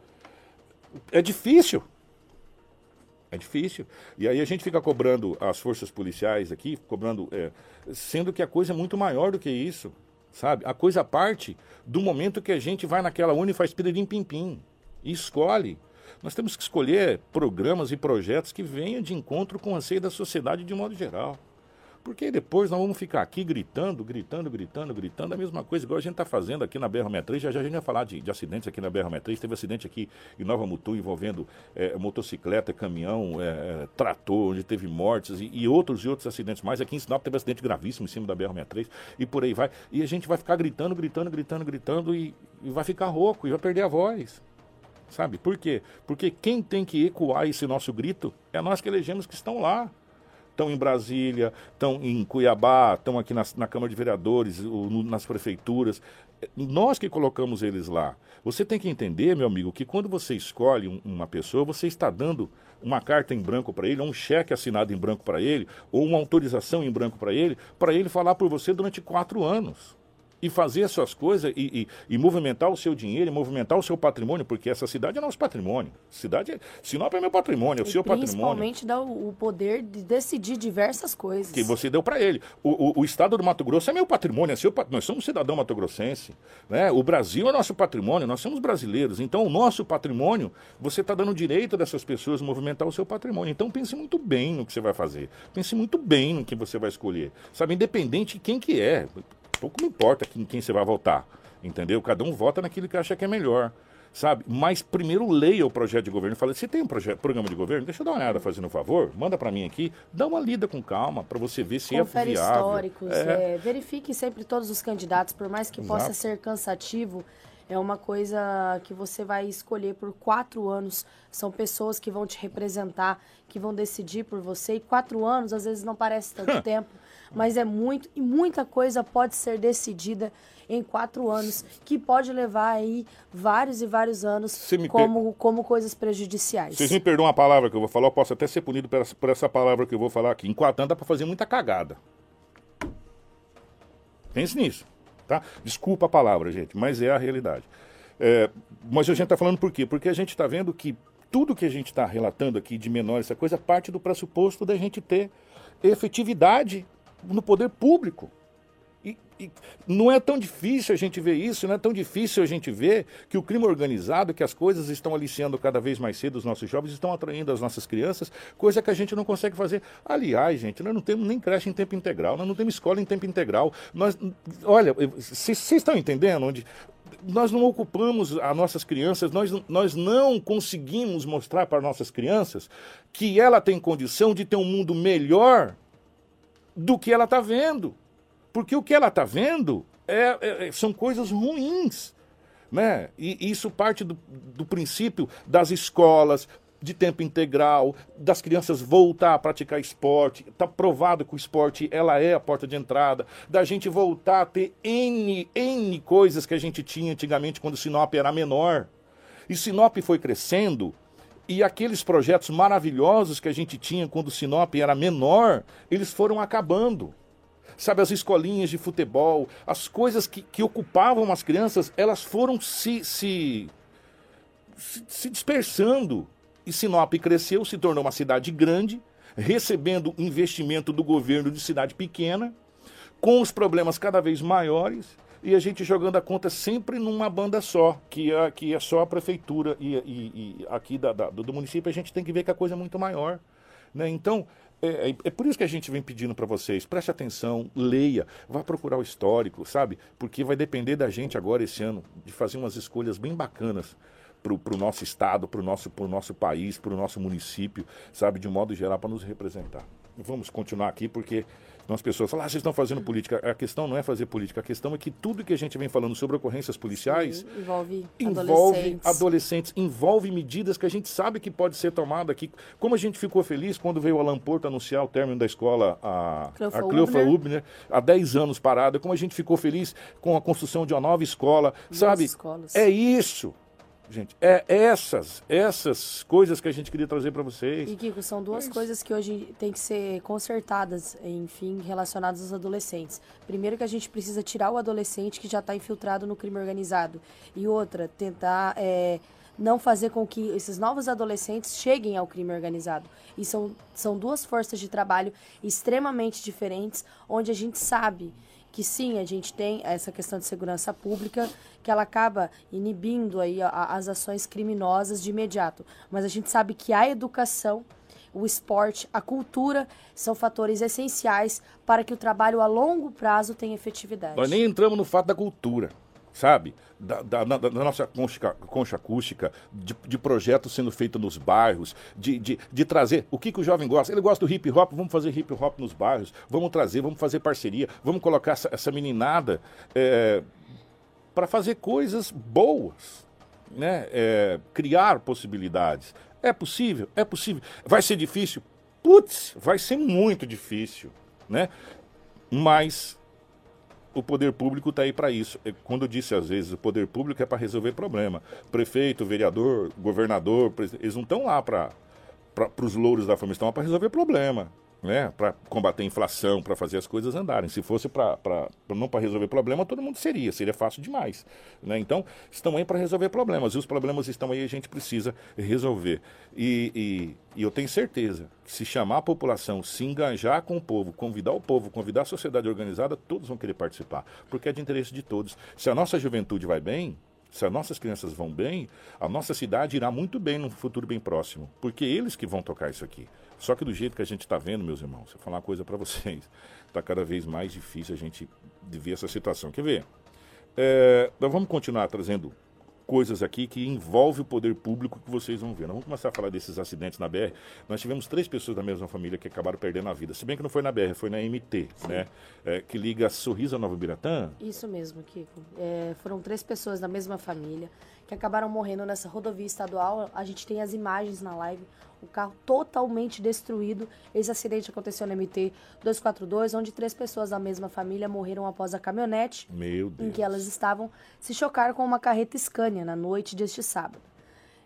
É difícil. É difícil. E aí a gente fica cobrando as forças policiais aqui, cobrando. É, sendo que a coisa é muito maior do que isso. Sabe? A coisa parte do momento que a gente vai naquela urna e faz piririm-pim-pim e escolhe. Nós temos que escolher programas e projetos que venham de encontro com o anseio da sociedade de modo geral. Porque depois nós vamos ficar aqui gritando, gritando, gritando, gritando, a mesma coisa, igual a gente está fazendo aqui na BR-63. Já, já a gente vai falar de, de acidentes aqui na BR-63. Teve acidente aqui em Nova Mutu envolvendo é, motocicleta, caminhão, é, trator, onde teve mortes e, e, outros e outros acidentes mais. Aqui em Sinop teve acidente gravíssimo em cima da BR-63 e por aí vai. E a gente vai ficar gritando, gritando, gritando, gritando e, e vai ficar rouco e vai perder a voz. Sabe? Por quê? Porque quem tem que ecoar esse nosso grito é nós que elegemos que estão lá. Estão em Brasília, estão em Cuiabá, estão aqui na, na Câmara de Vereadores, no, nas prefeituras. Nós que colocamos eles lá. Você tem que entender, meu amigo, que quando você escolhe um, uma pessoa, você está dando uma carta em branco para ele, ou um cheque assinado em branco para ele, ou uma autorização em branco para ele, para ele falar por você durante quatro anos e fazer as suas coisas e, e, e, movimentar o seu dinheiro, e movimentar o seu patrimônio, porque essa cidade é nosso patrimônio. Cidade é, Sinop é meu patrimônio, é o seu patrimônio. Principalmente dá o, poder de decidir diversas coisas. Que você deu para ele. O, o, o, estado do Mato Grosso é meu patrimônio, é seu Nós somos cidadão mato-grossense. Né? O Brasil é nosso patrimônio, nós somos brasileiros. Então, o nosso patrimônio, você está dando direito dessas pessoas movimentar o seu patrimônio. Então, pense muito bem no que você vai fazer. Pense muito bem no que você vai escolher. Sabe, independente de quem que é pouco me importa quem, quem você vai votar, entendeu? Cada um vota naquilo que acha que é melhor. sabe? Mas primeiro leia o projeto de governo. Fala, se tem um projeto, programa de governo, deixa eu dar uma olhada fazendo um favor, manda para mim aqui, dá uma lida com calma para você ver se Confere é viável. históricos, É. é, verifique sempre todos os candidatos, por mais que possa Exato. ser cansativo, é uma coisa que você vai escolher por quatro anos. São pessoas que vão te representar, que vão decidir por você. E quatro anos, às vezes, não parece tanto tempo, mas é muito. E muita coisa pode ser decidida em quatro anos, que pode levar aí vários e vários anos me per- como, como coisas prejudiciais. Vocês me perdoam a palavra que eu vou falar, eu posso até ser punido por essa, por essa palavra que eu vou falar aqui. Em quatro anos dá pra fazer muita cagada. Pense nisso, tá? Desculpa a palavra, gente, mas é a realidade. É, mas a gente está falando por quê? Porque a gente está vendo que tudo que a gente está relatando aqui de menor, essa coisa, parte do pressuposto da gente ter efetividade no poder público. E, e não é tão difícil a gente ver isso, não é tão difícil a gente ver que o crime organizado, que as coisas estão aliciando cada vez mais cedo os nossos jovens, estão atraindo as nossas crianças, coisa que a gente não consegue fazer. Aliás, gente, nós não temos nem creche em tempo integral, nós não temos escola em tempo integral. Nós, olha, vocês estão entendendo onde nós não ocupamos as nossas crianças, nós, nós não conseguimos mostrar para nossas crianças que ela tem condição de ter um mundo melhor do que ela está vendo. Porque o que ela está vendo é, é- são coisas ruins. Né? E isso parte do, do princípio das escolas, de tempo integral, das crianças voltar a praticar esporte. Está provado que o esporte ela é a porta de entrada. Da gente voltar a ter N, N coisas que a gente tinha antigamente quando Sinop era menor. E Sinop foi crescendo e aqueles projetos maravilhosos que a gente tinha quando Sinop era menor, eles foram acabando. Sabe, as escolinhas de futebol, as coisas que, que ocupavam as crianças, elas foram se, se, se, se dispersando. E Sinop cresceu, se tornou uma cidade grande, recebendo investimento do governo de cidade pequena, com os problemas cada vez maiores, e a gente jogando a conta sempre numa banda só, que é, que é só a prefeitura e, e- e aqui da- da- do, município, a gente tem que ver que a coisa é muito maior. Né? Então, é, é- é por isso que a gente vem pedindo para vocês, preste atenção, leia, vá procurar o histórico, sabe? Porque vai depender da gente agora, esse ano, de fazer umas escolhas bem bacanas para o nosso estado, para o nosso, nosso país, para o nosso município, sabe? De modo geral, para nos representar. Vamos continuar aqui, porque as pessoas falam, ah, vocês estão fazendo política. A questão não é fazer política, a questão é que tudo que a gente vem falando sobre ocorrências policiais Envolve, envolve adolescentes. adolescentes, envolve medidas que a gente sabe que pode ser tomada aqui. Como a gente ficou feliz quando veio o Alan Porto anunciar o término da escola, a, Cleofa a Cleofa Ubner. Ubner, há 10 anos parada, como a gente ficou feliz com a construção de uma nova escola, sabe? escolas. É isso, gente, é essas, essas coisas que a gente queria trazer para vocês. E, Kiko, são duas coisas que hoje tem que ser consertadas, enfim, relacionadas aos adolescentes. Primeiro que a gente precisa tirar o adolescente que já está infiltrado no crime organizado. E outra, tentar é, não fazer com que esses novos adolescentes cheguem ao crime organizado. E são, são duas forças de trabalho extremamente diferentes, onde a gente sabe que sim, a gente tem essa questão de segurança pública, que ela acaba inibindo aí as ações criminosas de imediato. Mas a gente sabe que a educação, o esporte, a cultura são fatores essenciais para que o trabalho a longo prazo tenha efetividade. Nós nem entramos no fato da cultura, sabe? Da, da- da- nossa concha, concha acústica, de, de projetos sendo feitos nos bairros, de, de, de trazer. O que, que o jovem gosta? Ele gosta do hip hop, vamos fazer hip hop nos bairros, vamos trazer, vamos fazer parceria, vamos colocar essa, essa meninada para fazer coisas boas, né? É, criar possibilidades. É possível? É possível. Vai ser difícil? Putz, vai ser muito difícil, né? Mas o poder público está aí para isso. É, Quando eu disse às vezes, o poder público é para resolver problema. Prefeito, vereador, governador, eles não estão lá para os louros da fama, estão lá para resolver problema. Né? Para combater a inflação, para fazer as coisas andarem. Se fosse para não para resolver problema, todo mundo seria, seria fácil demais. Né? Então, estão aí para resolver problemas. E os problemas estão aí, a gente precisa resolver. E, e, e eu tenho certeza que se chamar a população, se engajar com o povo, convidar o povo, convidar a sociedade organizada, todos vão querer participar. Porque é de interesse de todos. Se a nossa juventude vai bem, se as nossas crianças vão bem, a nossa cidade irá muito bem no futuro bem próximo. Porque eles que vão tocar isso aqui. Só que do jeito que a gente está vendo, meus irmãos, vou falar uma coisa para vocês. Está cada vez mais difícil a gente ver essa situação. Quer ver? É, nós vamos continuar trazendo coisas aqui que envolve o poder público que vocês vão ver. Nós vamos começar a falar desses acidentes na BR. Nós tivemos três pessoas da mesma família que acabaram perdendo a vida. Se bem que não foi na BR, foi na MT, Sim. né? É, que liga Sorriso a Nova Biratã. Isso mesmo, Kiko. É, foram três pessoas da mesma família que acabaram morrendo nessa rodovia estadual. A gente tem as imagens na live o carro totalmente destruído. Esse acidente aconteceu no MT 242, onde três pessoas da mesma família morreram após a caminhonete em que elas estavam se chocar com uma carreta Scania na noite deste sábado.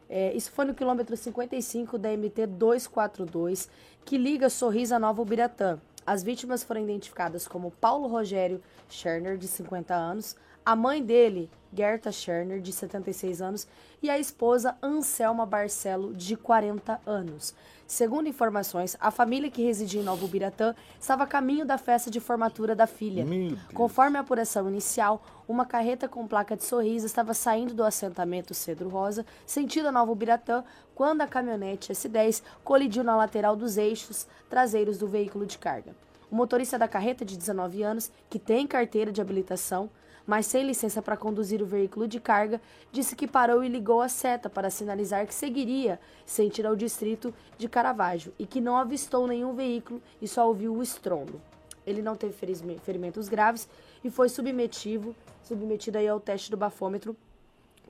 É, isso foi no quilômetro 55 da MT 242, que liga Sorriso a Nova Ubiratã. As vítimas foram identificadas como Paulo Rogério Scherner, de 50 anos, a mãe dele, Gerta Scherner, de 76 anos, e a esposa Anselma Barcelo, de 40 anos. Segundo informações, a família que residia em Novo Biratã estava a caminho da festa de formatura da filha. Conforme a apuração inicial, uma carreta com placa de sorriso estava saindo do assentamento Cedro Rosa, sentido Novo Biratã, quando a caminhonete S10 colidiu na lateral dos eixos traseiros do veículo de carga. O motorista da carreta, de 19 anos, que tem carteira de habilitação, mas sem licença para conduzir o veículo de carga, disse que parou e ligou a seta para sinalizar que seguiria sentido ao distrito de Caravaggio e que não avistou nenhum veículo e só ouviu o estrondo. Ele não teve ferimentos graves e foi submetido, submetido aí ao teste do bafômetro,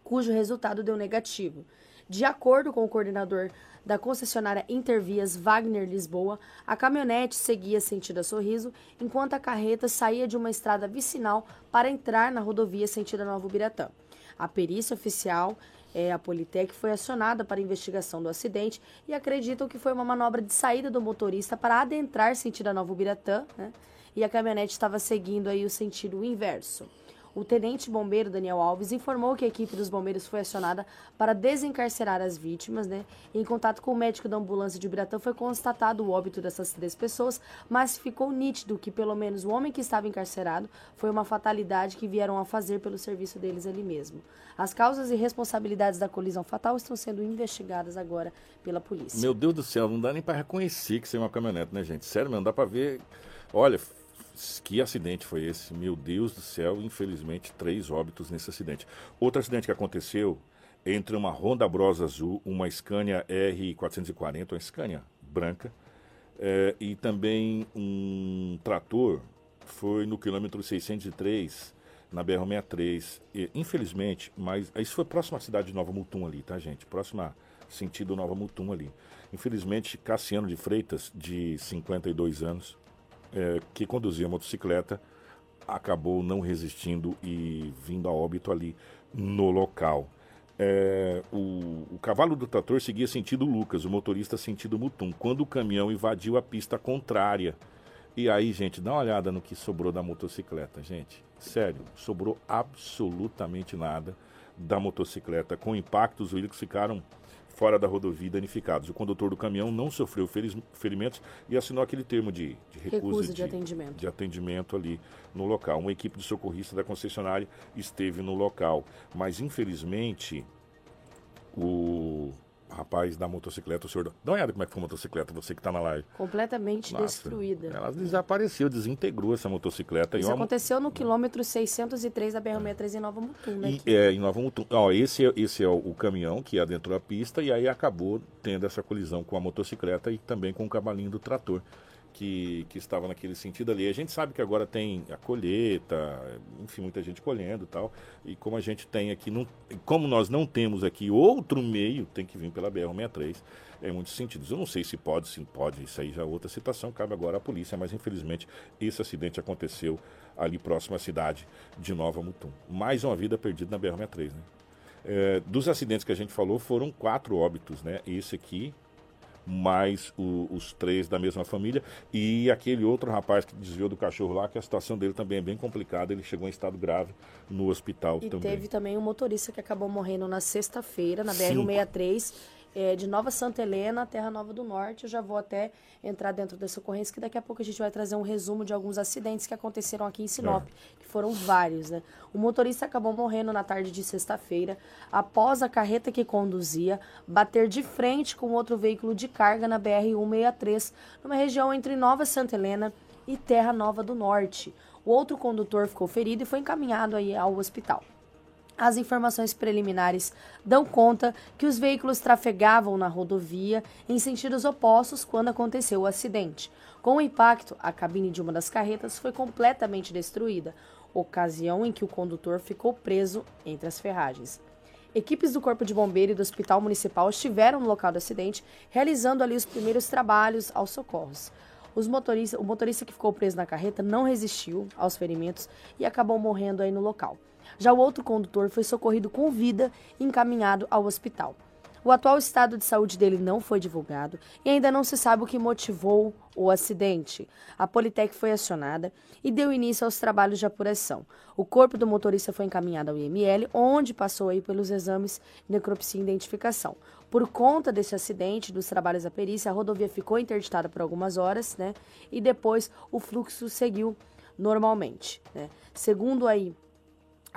cujo resultado deu negativo. De acordo com o coordenador da concessionária Intervias Wagner Lisboa, a caminhonete seguia sentido a Sorriso, enquanto a carreta saía de uma estrada vicinal para entrar na rodovia sentido a Novo Biratã. A perícia oficial, é, a Politec, foi acionada para investigação do acidente e acreditam que foi uma manobra de saída do motorista para adentrar sentido a Novo Biratã, né? E a caminhonete estava seguindo aí o sentido inverso. O tenente bombeiro Daniel Alves informou que a equipe dos bombeiros foi acionada para desencarcerar as vítimas, né? Em contato com o médico da ambulância de Ubiratã foi constatado o óbito dessas três pessoas, mas ficou nítido que pelo menos o homem que estava encarcerado foi uma fatalidade que vieram a fazer pelo serviço deles ali mesmo. As causas e responsabilidades da colisão fatal estão sendo investigadas agora pela polícia. Meu Deus do céu, não dá nem para reconhecer que isso é uma caminhonete, né, gente? Sério, não dá para ver. Olha, que acidente foi esse? Meu Deus do céu, infelizmente, três óbitos nesse acidente. Outro acidente que aconteceu entre uma Honda Bros azul, uma Scania R440, uma Scania branca, é, e também um trator, foi no quilômetro 603, na BR-63. infelizmente, mas isso foi próximo à cidade de Nova Mutum ali, tá, gente? Próxima sentido Nova Mutum ali. Infelizmente, Cassiano de Freitas, de 52 anos, é, que conduzia a motocicleta acabou não resistindo e vindo a óbito ali no local. É, o, o, cavalo do trator seguia sentido Lucas, o motorista sentido Mutum, quando o caminhão invadiu a pista contrária. E aí, gente, dá uma olhada no que sobrou da motocicleta, gente. Sério, sobrou absolutamente nada da motocicleta. Com impacto, os veículos ficaram fora da rodovia danificados. O condutor do caminhão não sofreu ferimentos e assinou aquele termo de, de recusa, de, de, atendimento. de atendimento ali no local. Uma equipe de socorrista da concessionária esteve no local, mas infelizmente o rapaz da motocicleta, o senhor. Dá uma olhada como é que foi a motocicleta, você que está na live. Completamente Nossa, destruída. Ela desapareceu, desintegrou essa motocicleta. Isso aconteceu no quilômetro 603 da BR-63 em Nova Mutum, né? E, é, em Nova Mutum. Ó, esse, é, esse é o, o, caminhão que adentrou a pista e aí acabou tendo essa colisão com a motocicleta e também com o cavalinho do trator que, que estava naquele sentido ali. A gente sabe que agora tem a colheita, enfim, muita gente colhendo e tal. E como a gente tem aqui, não, como nós não temos aqui outro meio, tem que vir pela BR-63 em muitos sentidos. Eu não sei se pode, se pode, isso aí já é outra situação, cabe agora à polícia, mas infelizmente esse acidente aconteceu ali próximo à cidade de Nova Mutum. Mais uma vida perdida na BR-63, né? É, dos acidentes que a gente falou, foram quatro óbitos, né? Esse aqui, mais o, os três da mesma família. E aquele outro rapaz que desviou do cachorro lá, que a situação dele também é bem complicada, ele chegou em estado grave no hospital e também. E teve também um motorista que acabou morrendo na sexta-feira, na BR-163 é, de Nova Santa Helena, Terra Nova do Norte. Eu já vou até entrar dentro dessa ocorrência, que daqui a pouco a gente vai trazer um resumo de alguns acidentes que aconteceram aqui em Sinop, é. que foram vários, né? O motorista acabou morrendo na tarde de sexta-feira, após a carreta que conduzia bater de frente com outro veículo de carga na BR-163, numa região entre Nova Santa Helena e Terra Nova do Norte. O outro condutor ficou ferido e foi encaminhado aí ao hospital. As informações preliminares dão conta que os veículos trafegavam na rodovia em sentidos opostos quando aconteceu o acidente. Com o impacto, a cabine de uma das carretas foi completamente destruída, ocasião em que o condutor ficou preso entre as ferragens. Equipes do Corpo de Bombeiro e do Hospital Municipal estiveram no local do acidente, realizando ali os primeiros trabalhos aos socorros. Motorista, o motorista que ficou preso na carreta não resistiu aos ferimentos e acabou morrendo aí no local. Já o outro condutor foi socorrido com vida e encaminhado ao hospital. O atual estado de saúde dele não foi divulgado e ainda não se sabe o que motivou o acidente. A Politec foi acionada e deu início aos trabalhos de apuração. O corpo do motorista foi encaminhado ao IML, onde passou aí pelos exames de necropsia e identificação. Por conta desse acidente, dos trabalhos da perícia, a rodovia ficou interditada por algumas horas, né? E depois o fluxo seguiu normalmente, né? Segundo aí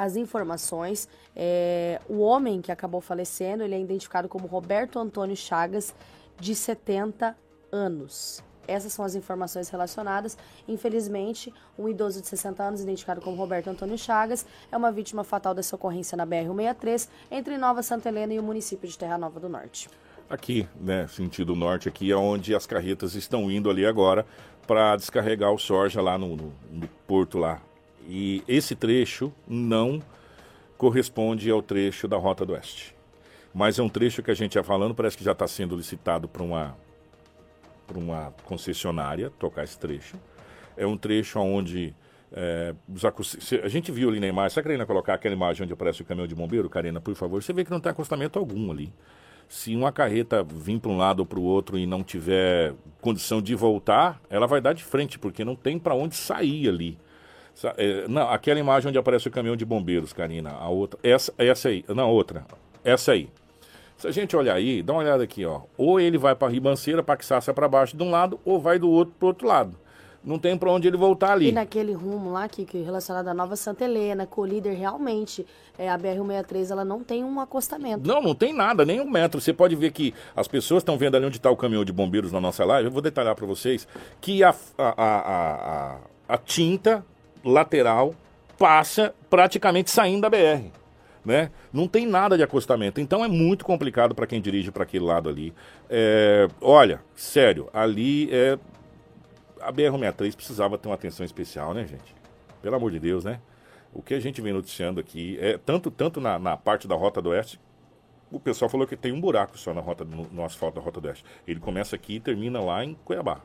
as informações, é, o homem que acabou falecendo, ele é identificado como Roberto Antônio Chagas, de 70 anos. Essas são as informações relacionadas. Infelizmente, um idoso de 60 anos, identificado como Roberto Antônio Chagas, é uma vítima fatal dessa ocorrência na BR-163, entre Nova Santa Helena e o município de Terra Nova do Norte. Aqui, né, sentido norte, aqui é onde as carretas estão indo ali agora para descarregar o soja lá no, no, no porto lá e esse trecho não corresponde ao trecho da Rota do Oeste. Mas é um trecho que a gente ia falando, parece que já está sendo licitado para uma, uma concessionária tocar esse trecho. É um trecho onde é, a gente viu ali na imagem, a Karina colocar aquela imagem onde aparece o caminhão de bombeiro, Karina, por favor, você vê que não tem acostamento algum ali. Se uma carreta vir para um lado ou para o outro e não tiver condição de voltar, ela vai dar de frente, porque não tem para onde sair ali. É, não, aquela imagem onde aparece o caminhão de bombeiros, Karina. A outra. Essa, essa aí. Não, outra. Essa aí. Se a gente olhar aí, dá uma olhada aqui, ó. Ou ele vai para Ribanceira, para Quixaça para baixo de um lado, ou vai do outro para outro lado. Não tem para onde ele voltar ali. E naquele rumo lá, que, que relacionado à Nova Santa Helena, Colíder, realmente, é, a BR-163, ela não tem um acostamento. Não, não tem nada, nem um metro. Você pode ver que as pessoas estão vendo ali onde está o caminhão de bombeiros na nossa live. Eu vou detalhar para vocês que a, a, a, a, a tinta lateral passa praticamente saindo da BR. Né? Não tem nada de acostamento. Então é muito complicado para quem dirige para aquele lado ali. É, olha, sério, ali é. A BR-63 precisava ter uma atenção especial, né, gente? Pelo amor de Deus, né? O que a gente vem noticiando aqui é tanto, tanto na, na parte da Rota do Oeste. O pessoal falou que tem um buraco só na rota, no, no asfalto da Rota do Oeste. Ele começa aqui e termina lá em Cuiabá.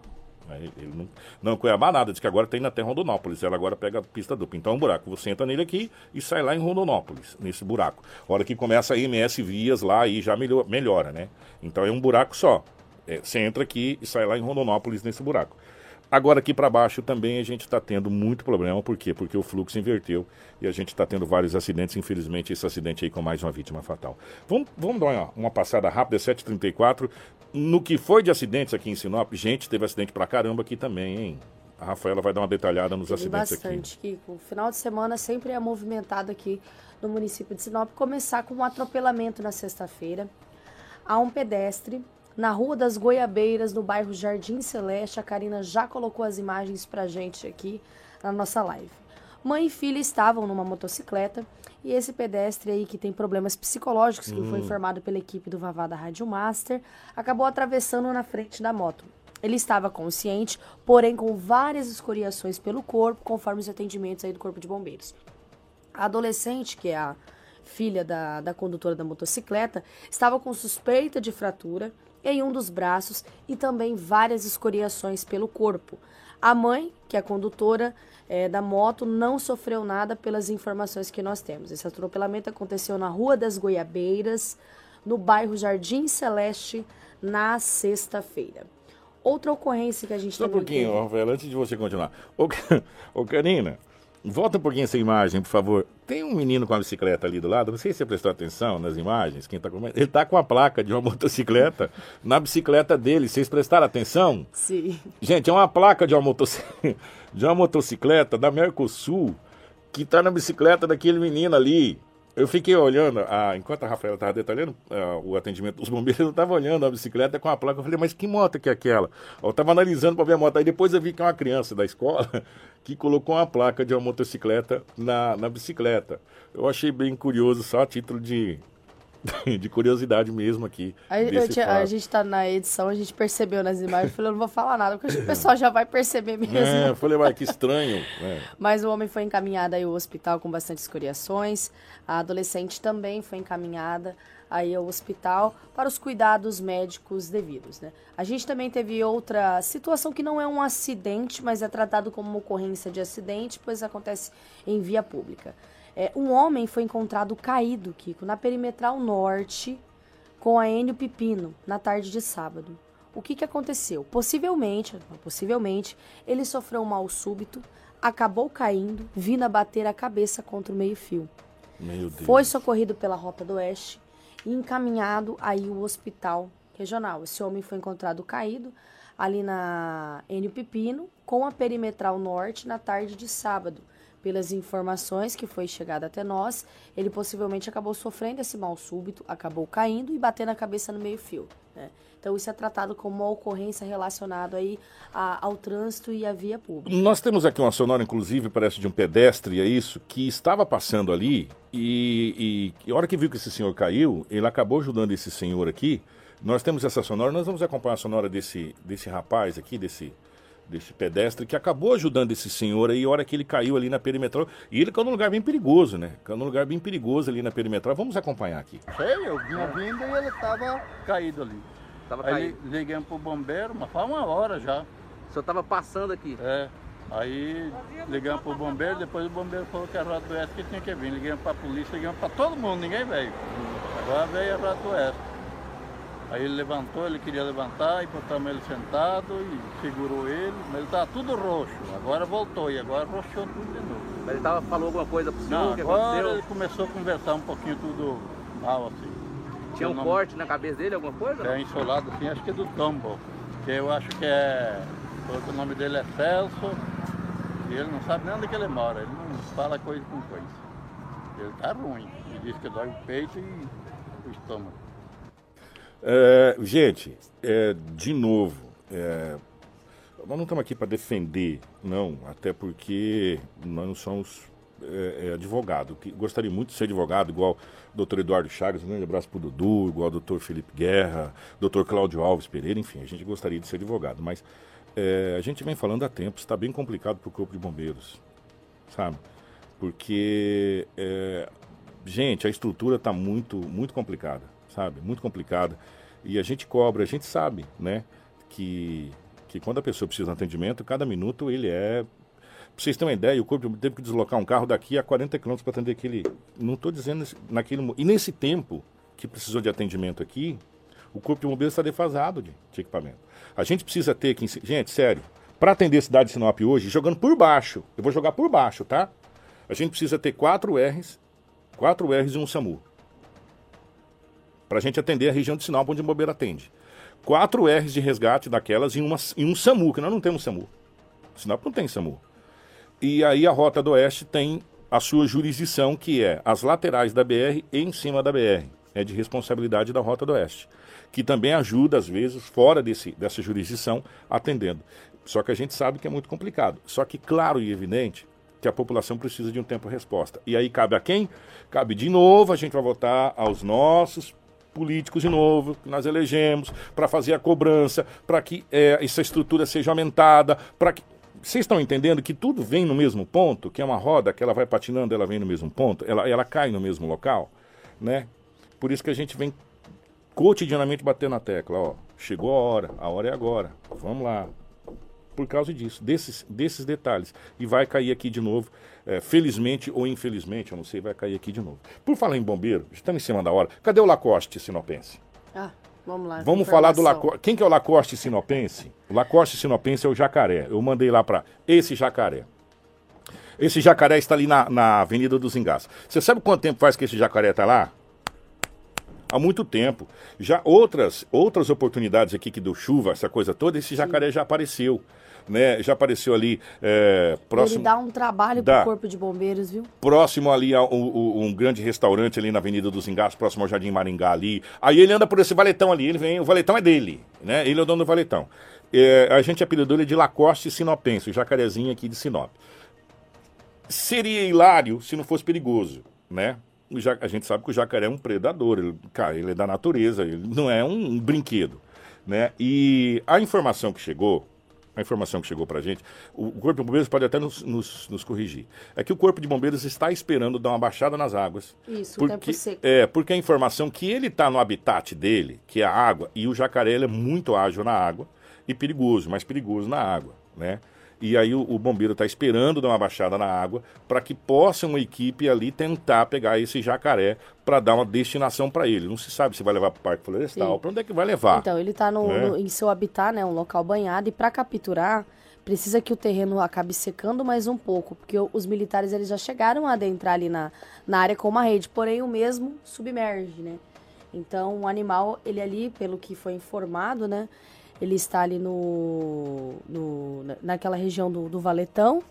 Ele não, não Cuiabá nada, diz que agora tem até Rondonópolis. Ela agora pega a pista dupla. Então é um buraco. Você entra nele aqui e sai lá em Rondonópolis, nesse buraco. Hora que começa a MS Vias lá, aí já melhora, melhora né? Então é um buraco só. É, você entra aqui e sai lá em Rondonópolis nesse buraco. Agora aqui para baixo também a gente está tendo muito problema, por quê? Porque o fluxo inverteu e a gente está tendo vários acidentes, infelizmente esse acidente aí com mais uma vítima fatal. Vamos, vamos dar uma, uma passada rápida, 7h34, no que foi de acidentes aqui em Sinop, gente, teve acidente pra caramba aqui também, hein? A Rafaela vai dar uma detalhada nos teve acidentes bastante, aqui. Kiko. O final de semana sempre é movimentado aqui no município de Sinop, começar com um atropelamento na sexta-feira. Há um pedestre na Rua das Goiabeiras, no bairro Jardim Celeste. A Karina já colocou as imagens pra gente aqui na nossa live. Mãe e filha estavam numa motocicleta e esse pedestre aí que tem problemas psicológicos, que hum. foi informado pela equipe do Vavada Rádio Master, acabou atravessando na frente da moto. Ele estava consciente, porém com várias escoriações pelo corpo, conforme os atendimentos aí do Corpo de Bombeiros. A adolescente, que é a filha da, da condutora da motocicleta, estava com suspeita de fratura em um dos braços e também várias escoriações pelo corpo. A mãe, que é a condutora é, da moto, não sofreu nada pelas informações que nós temos. Esse atropelamento aconteceu na Rua das Goiabeiras, no bairro Jardim Celeste, na sexta-feira. Outra ocorrência que a gente Só um pouquinho, Rafael, antes de você continuar. Ô, ô Karina, Volta um pouquinho essa imagem, por favor. Tem um menino com a bicicleta ali do lado, não sei se você prestou atenção nas imagens, quem tá com... ele está com a placa de uma motocicleta na bicicleta dele, vocês prestaram atenção? Sim. Gente, é uma placa de uma, motoc... de uma motocicleta da Mercosul que está na bicicleta daquele menino ali. Eu fiquei olhando, a, enquanto a Rafaela estava detalhando uh, o atendimento dos bombeiros, eu estava olhando a bicicleta com a placa. Eu falei, mas que moto que é aquela? Eu estava analisando para ver a moto. Aí depois eu vi que é uma criança da escola que colocou uma placa de uma motocicleta na, na bicicleta. Eu achei bem curioso, só a título de, de curiosidade mesmo aqui. A, tinha, a gente tá na edição, a gente percebeu nas imagens, falei, eu não vou falar nada, porque o pessoal já vai perceber mesmo. É, eu falei, vai, que estranho. É. Mas o homem foi encaminhado aí ao hospital com bastante escoriações, a adolescente também foi encaminhada aí ao hospital para os cuidados médicos devidos. Né? A gente também teve outra situação que não é um acidente, mas é tratado como uma ocorrência de acidente, pois acontece em via pública. É, um homem foi encontrado caído, Kiko, na perimetral norte com a Enio Pipino na tarde de sábado. O que, que aconteceu? Possivelmente, possivelmente, ele sofreu um mal súbito, acabou caindo, vindo a bater a cabeça contra o meio-fio. Foi socorrido pela Rota do Oeste e encaminhado aí o hospital regional. Esse homem foi encontrado caído ali na Enio Pipino com a perimetral norte na tarde de sábado pelas informações que foi chegada até nós, ele possivelmente acabou sofrendo esse mal súbito, acabou caindo e batendo a cabeça no meio-fio. Né? Então isso é tratado como uma ocorrência relacionada aí a, ao trânsito e à via pública. Nós temos aqui uma sonora, inclusive, parece de um pedestre, é isso, que estava passando ali e, e, e a hora que viu que esse senhor caiu, ele acabou ajudando esse senhor aqui. Nós temos essa sonora, nós vamos acompanhar a sonora desse, desse rapaz aqui, desse desse pedestre que acabou ajudando esse senhor aí, a hora que ele caiu ali na perimetral. E ele caiu num lugar bem perigoso, né? Caiu num lugar bem perigoso ali na perimetral. Vamos acompanhar aqui. Sei, eu vinha vindo e ele estava caído ali. Tava aí caído. liguei pro bombeiro, mas faz uma hora já. O senhor estava passando aqui? É. Aí ligamos pro bombeiro, depois o bombeiro falou que a Rota do Oeste que tinha que vir. Ligamos pra polícia, ligamos pra todo mundo, ninguém veio. Agora veio a Rota do Oeste. Aí ele levantou, ele queria levantar e botamos ele sentado e segurou ele, mas ele estava tudo roxo. Agora voltou e agora roxou tudo de novo. Mas ele tava, falou alguma coisa pro senhor? Não, que agora aconteceu? ele começou a conversar um pouquinho tudo mal assim. Tinha um nome... corte na cabeça dele, alguma coisa? É, insolado assim, acho que é do tombo. Que eu acho que é. O nome dele é Celso. E ele não sabe nem onde que ele mora, ele não fala coisa com coisa. Ele tá ruim. Ele diz que dói o peito e o estômago. É, gente, é, de novo, é, nós não estamos aqui para defender, não, até porque nós não somos é, é, advogado. Gostaria muito de ser advogado, igual o doutor Eduardo Chagas, um grande abraço para o Dudu, igual o doutor Felipe Guerra, doutor Cláudio Alves Pereira, enfim, a gente gostaria de ser advogado, mas é, a gente vem falando há tempo, está bem complicado para o Corpo de Bombeiros, sabe? Porque, é, gente, a estrutura está muito, muito complicada sabe? Muito complicada. E a gente cobra, a gente sabe, né? Que, que quando a pessoa precisa de atendimento, cada minuto ele é. Pra vocês terem uma ideia, o corpo teve que deslocar um carro daqui a 40 quilômetros para atender aquele. Não estou dizendo naquele. E nesse tempo que precisou de atendimento aqui, o corpo de bombeiros está defasado de, de, equipamento. A gente precisa ter que. Gente, sério, para atender a cidade de Sinop hoje, jogando por baixo, eu vou jogar por baixo, tá? A gente precisa ter quatro R's, quatro R's e um SAMU para a gente atender a região de Sinop onde o bombeiro atende. Quatro R's de resgate daquelas e, uma, e um SAMU, que nós não temos SAMU. Sinop não tem SAMU. E aí a Rota do Oeste tem a sua jurisdição, que é as laterais da BR e em cima da BR. É de responsabilidade da Rota do Oeste. Que também ajuda, às vezes, fora desse, dessa jurisdição, atendendo. Só que a gente sabe que é muito complicado. Só que, claro e evidente, que a população precisa de um tempo resposta. E aí cabe a quem? Cabe de novo, a gente vai votar aos nossos políticos de novo, que nós elegemos, para fazer a cobrança, para que é, essa estrutura seja aumentada, para que. Vocês estão entendendo que tudo vem no mesmo ponto, que é uma roda que ela vai patinando, ela vem no mesmo ponto, ela, ela cai no mesmo local, né? Por isso que a gente vem cotidianamente batendo na tecla, ó, chegou a hora, a hora é agora, vamos lá, por causa disso, desses, desses detalhes. E vai cair aqui de novo, é, felizmente ou infelizmente, eu não sei, vai cair aqui de novo. Por falar em bombeiro, estamos em cima da hora. Cadê o Lacoste sinopense? Ah, vamos lá. Vamos falar do Lacoste. Quem que é o Lacoste sinopense? O Lacoste sinopense é o jacaré. Eu mandei lá para esse jacaré. Esse jacaré está ali na, na Avenida dos Engás. Você sabe quanto tempo faz que esse jacaré está lá? há muito tempo. Já outras outras oportunidades aqui que deu chuva, essa coisa toda, esse jacaré já apareceu. Né, já apareceu ali é, próximo. Ele dá um trabalho Dá. pro corpo de bombeiros, viu? próximo ali a um, um- grande restaurante ali na Avenida dos Engaços, próximo ao Jardim Maringá ali. Aí ele anda por esse valetão ali, ele vem, o valetão é dele, né? Ele é o dono do valetão. É, a gente apelidou ele de Lacoste Sinopense, o jacarezinho aqui de Sinop. Seria hilário se não fosse perigoso, né? Ja- a gente sabe que o jacaré é um predador, ele, cara, ele é da natureza, ele não é um, um brinquedo, né? E a informação que chegou, a informação que chegou pra gente, o, Corpo de Bombeiros pode até nos, nos- nos corrigir, é que o Corpo de Bombeiros está esperando dar uma baixada nas águas. Isso, porque, tempo seco. É, porque a informação que ele está no habitat dele, que é a água, e o jacaré é muito ágil na água e perigoso, mais perigoso na água, né? E aí o, o bombeiro está esperando dar uma baixada na água para que possa uma equipe ali tentar pegar esse jacaré para dar uma destinação para ele. Não se sabe se vai levar para o Parque Florestal, para onde é que vai levar. Então, ele tá no, né? em seu habitat, né? Um local banhado. E para capturar, precisa que o terreno acabe secando mais um pouco. Porque os militares eles já chegaram a adentrar ali na, na área com uma rede. Porém, o mesmo submerge, né? Então, o animal, ele ali, pelo que foi informado, né? Ele está ali no, no na- naquela região do, do Valetão.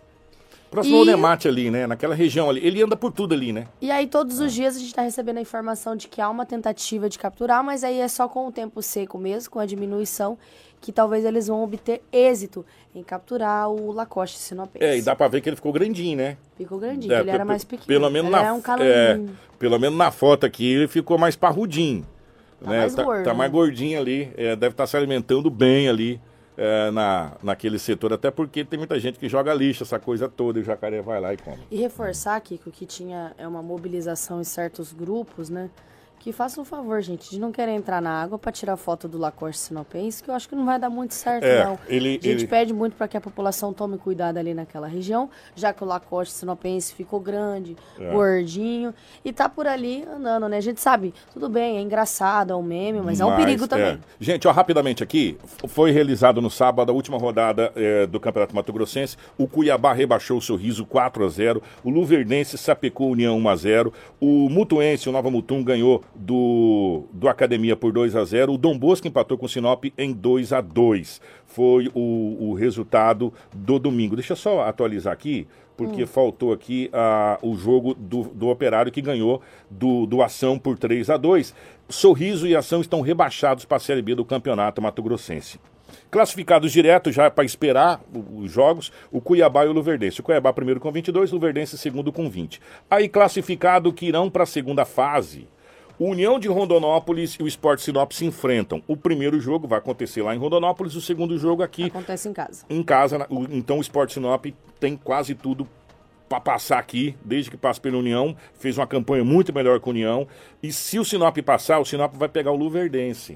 Próximo E- ao Nemate ali, né? Naquela região ali. Ele anda por tudo ali, né? E aí, todos os dias, a gente está recebendo a informação de que há uma tentativa de capturar, mas aí é só com o tempo seco mesmo, com a diminuição, que talvez eles vão obter êxito em capturar o Lacoste sinopense. É, e dá para ver que ele ficou grandinho, né? Ficou grandinho, É, ele era mais pe- pequeno. Pelo menos ele na era um é, pelo menos na foto aqui ele ficou mais parrudinho. Tá né? mais tá, gordo, tá né? mais gordinho ali. é, deve estar se alimentando bem ali é, na, naquele setor. Até porque tem muita gente que joga lixo, essa coisa toda, e o jacaré vai lá e come. E reforçar, Kiko, que tinha é uma mobilização em certos grupos, né? Que façam o favor, gente, de não querer entrar na água para tirar foto do Lacoste sinopense, que eu acho que não vai dar muito certo, É, não. ele- a gente ele- pede muito para que a população tome cuidado ali naquela região, já que o Lacoste sinopense ficou grande, É. gordinho, e tá por ali andando, né? A gente sabe, tudo bem, é engraçado, é um meme, mas, é um Mas, perigo também. é. Gente, ó, rapidamente aqui, foi realizado no sábado a última rodada é, do Campeonato Mato Grossense. O Cuiabá rebaixou o Sorriso 4 a 0 O Luverdense sapecou a União 1 a 0 O Mutuense, o Nova Mutum, ganhou do, do Academia por 2 a 0 O Dom Bosco empatou com o Sinop em 2 a 2 Foi o, o resultado do domingo. Deixa eu só atualizar aqui porque faltou aqui ah, o jogo do, do Operário que ganhou do, do Ação por 3 a 2 Sorriso e Ação estão rebaixados para a Série B do Campeonato Mato Grossense. Classificados direto já para esperar os jogos, o Cuiabá e o Luverdense. O Cuiabá primeiro com 22, o Luverdense segundo com 20. Aí classificado que irão para a segunda fase. O União de Rondonópolis e o Sport Sinop se enfrentam. O primeiro jogo vai acontecer lá em Rondonópolis, o segundo jogo aqui Acontece em casa. em casa. Então o Sport Sinop tem quase tudo para passar aqui, desde que passa pela União. Fez uma campanha muito melhor que a União. E se o Sinop passar, o Sinop vai pegar o Luverdense.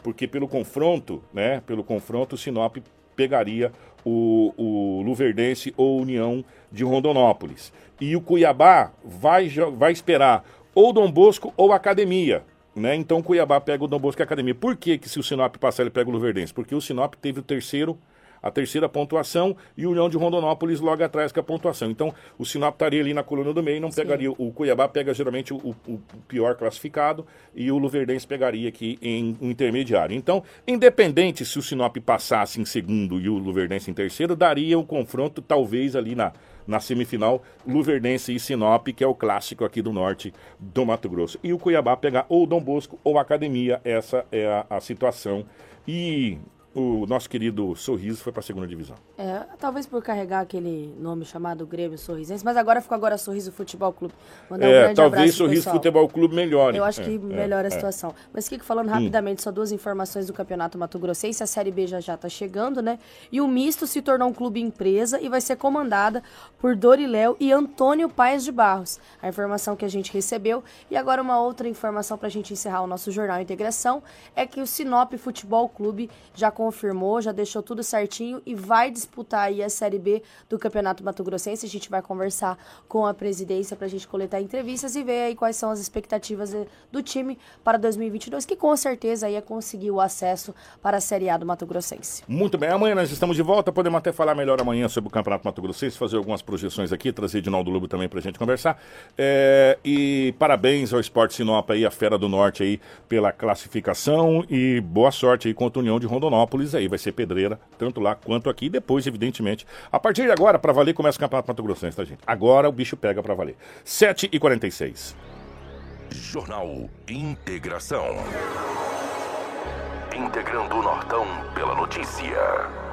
Porque pelo confronto, né? Pelo confronto, o Sinop pegaria o, o Luverdense ou União de Rondonópolis. E o Cuiabá vai, vai esperar ou Dom Bosco ou Academia. Né? Então o Cuiabá pega o Dom Bosco e a Academia. Por que, que se o Sinop passar, ele pega o Luverdense? Porque o Sinop teve o terceiro, a terceira pontuação e o União de Rondonópolis logo atrás com a pontuação. Então o Sinop estaria ali na coluna do meio, não pegaria. O Cuiabá pega geralmente o, o- o pior classificado e o Luverdense pegaria aqui em um intermediário. Então, independente se o Sinop passasse em segundo e o Luverdense em terceiro, daria um confronto talvez ali na, na semifinal Luverdense e Sinop, que é o clássico aqui do norte do Mato Grosso. E o Cuiabá pegar ou Dom Bosco ou Academia, essa é a, a situação. E o nosso querido Sorriso foi para a segunda divisão. É, talvez por carregar aquele nome chamado Grêmio Sorrisense, mas agora ficou agora Sorriso Futebol Clube. Mandar um É, grande talvez Sorriso. Futebol Clube melhore. Eu acho que É, melhora é, a é. situação. Mas, Kiko, falando rapidamente, só duas informações do Campeonato Mato Grossense. A Série B já já tá chegando, né? E o Misto se tornou um clube empresa e vai ser comandada por Doriléu e Antônio Paes de Barros. A informação que a gente recebeu. E agora uma outra informação para a gente encerrar o nosso Jornal Integração é que o Sinop Futebol Clube já confirmou, já deixou tudo certinho e vai disputar aí a Série B do Campeonato Mato Grossense. A gente vai conversar com a presidência para a gente coletar entrevistas e ver aí quais são as expectativas eh, do time para 2022, que com certeza aí é conseguir o acesso para a Série A do Mato Grossense. Muito bem, amanhã nós estamos de volta, podemos até falar melhor amanhã sobre o Campeonato Mato Grossense, fazer algumas projeções aqui, trazer Edinaldo Lobo também para a gente conversar. É, e parabéns ao Esporte Sinop aí, a Fera do Norte aí, pela classificação e boa sorte aí contra a União de Rondonópolis aí, vai ser pedreira, tanto lá quanto aqui, depois, evidentemente. A partir de agora, para valer, começa o Campeonato Mato Grossense, tá, gente? Agora o bicho pega para valer. 7h46. Jornal Integração. Integrando o Nortão pela notícia.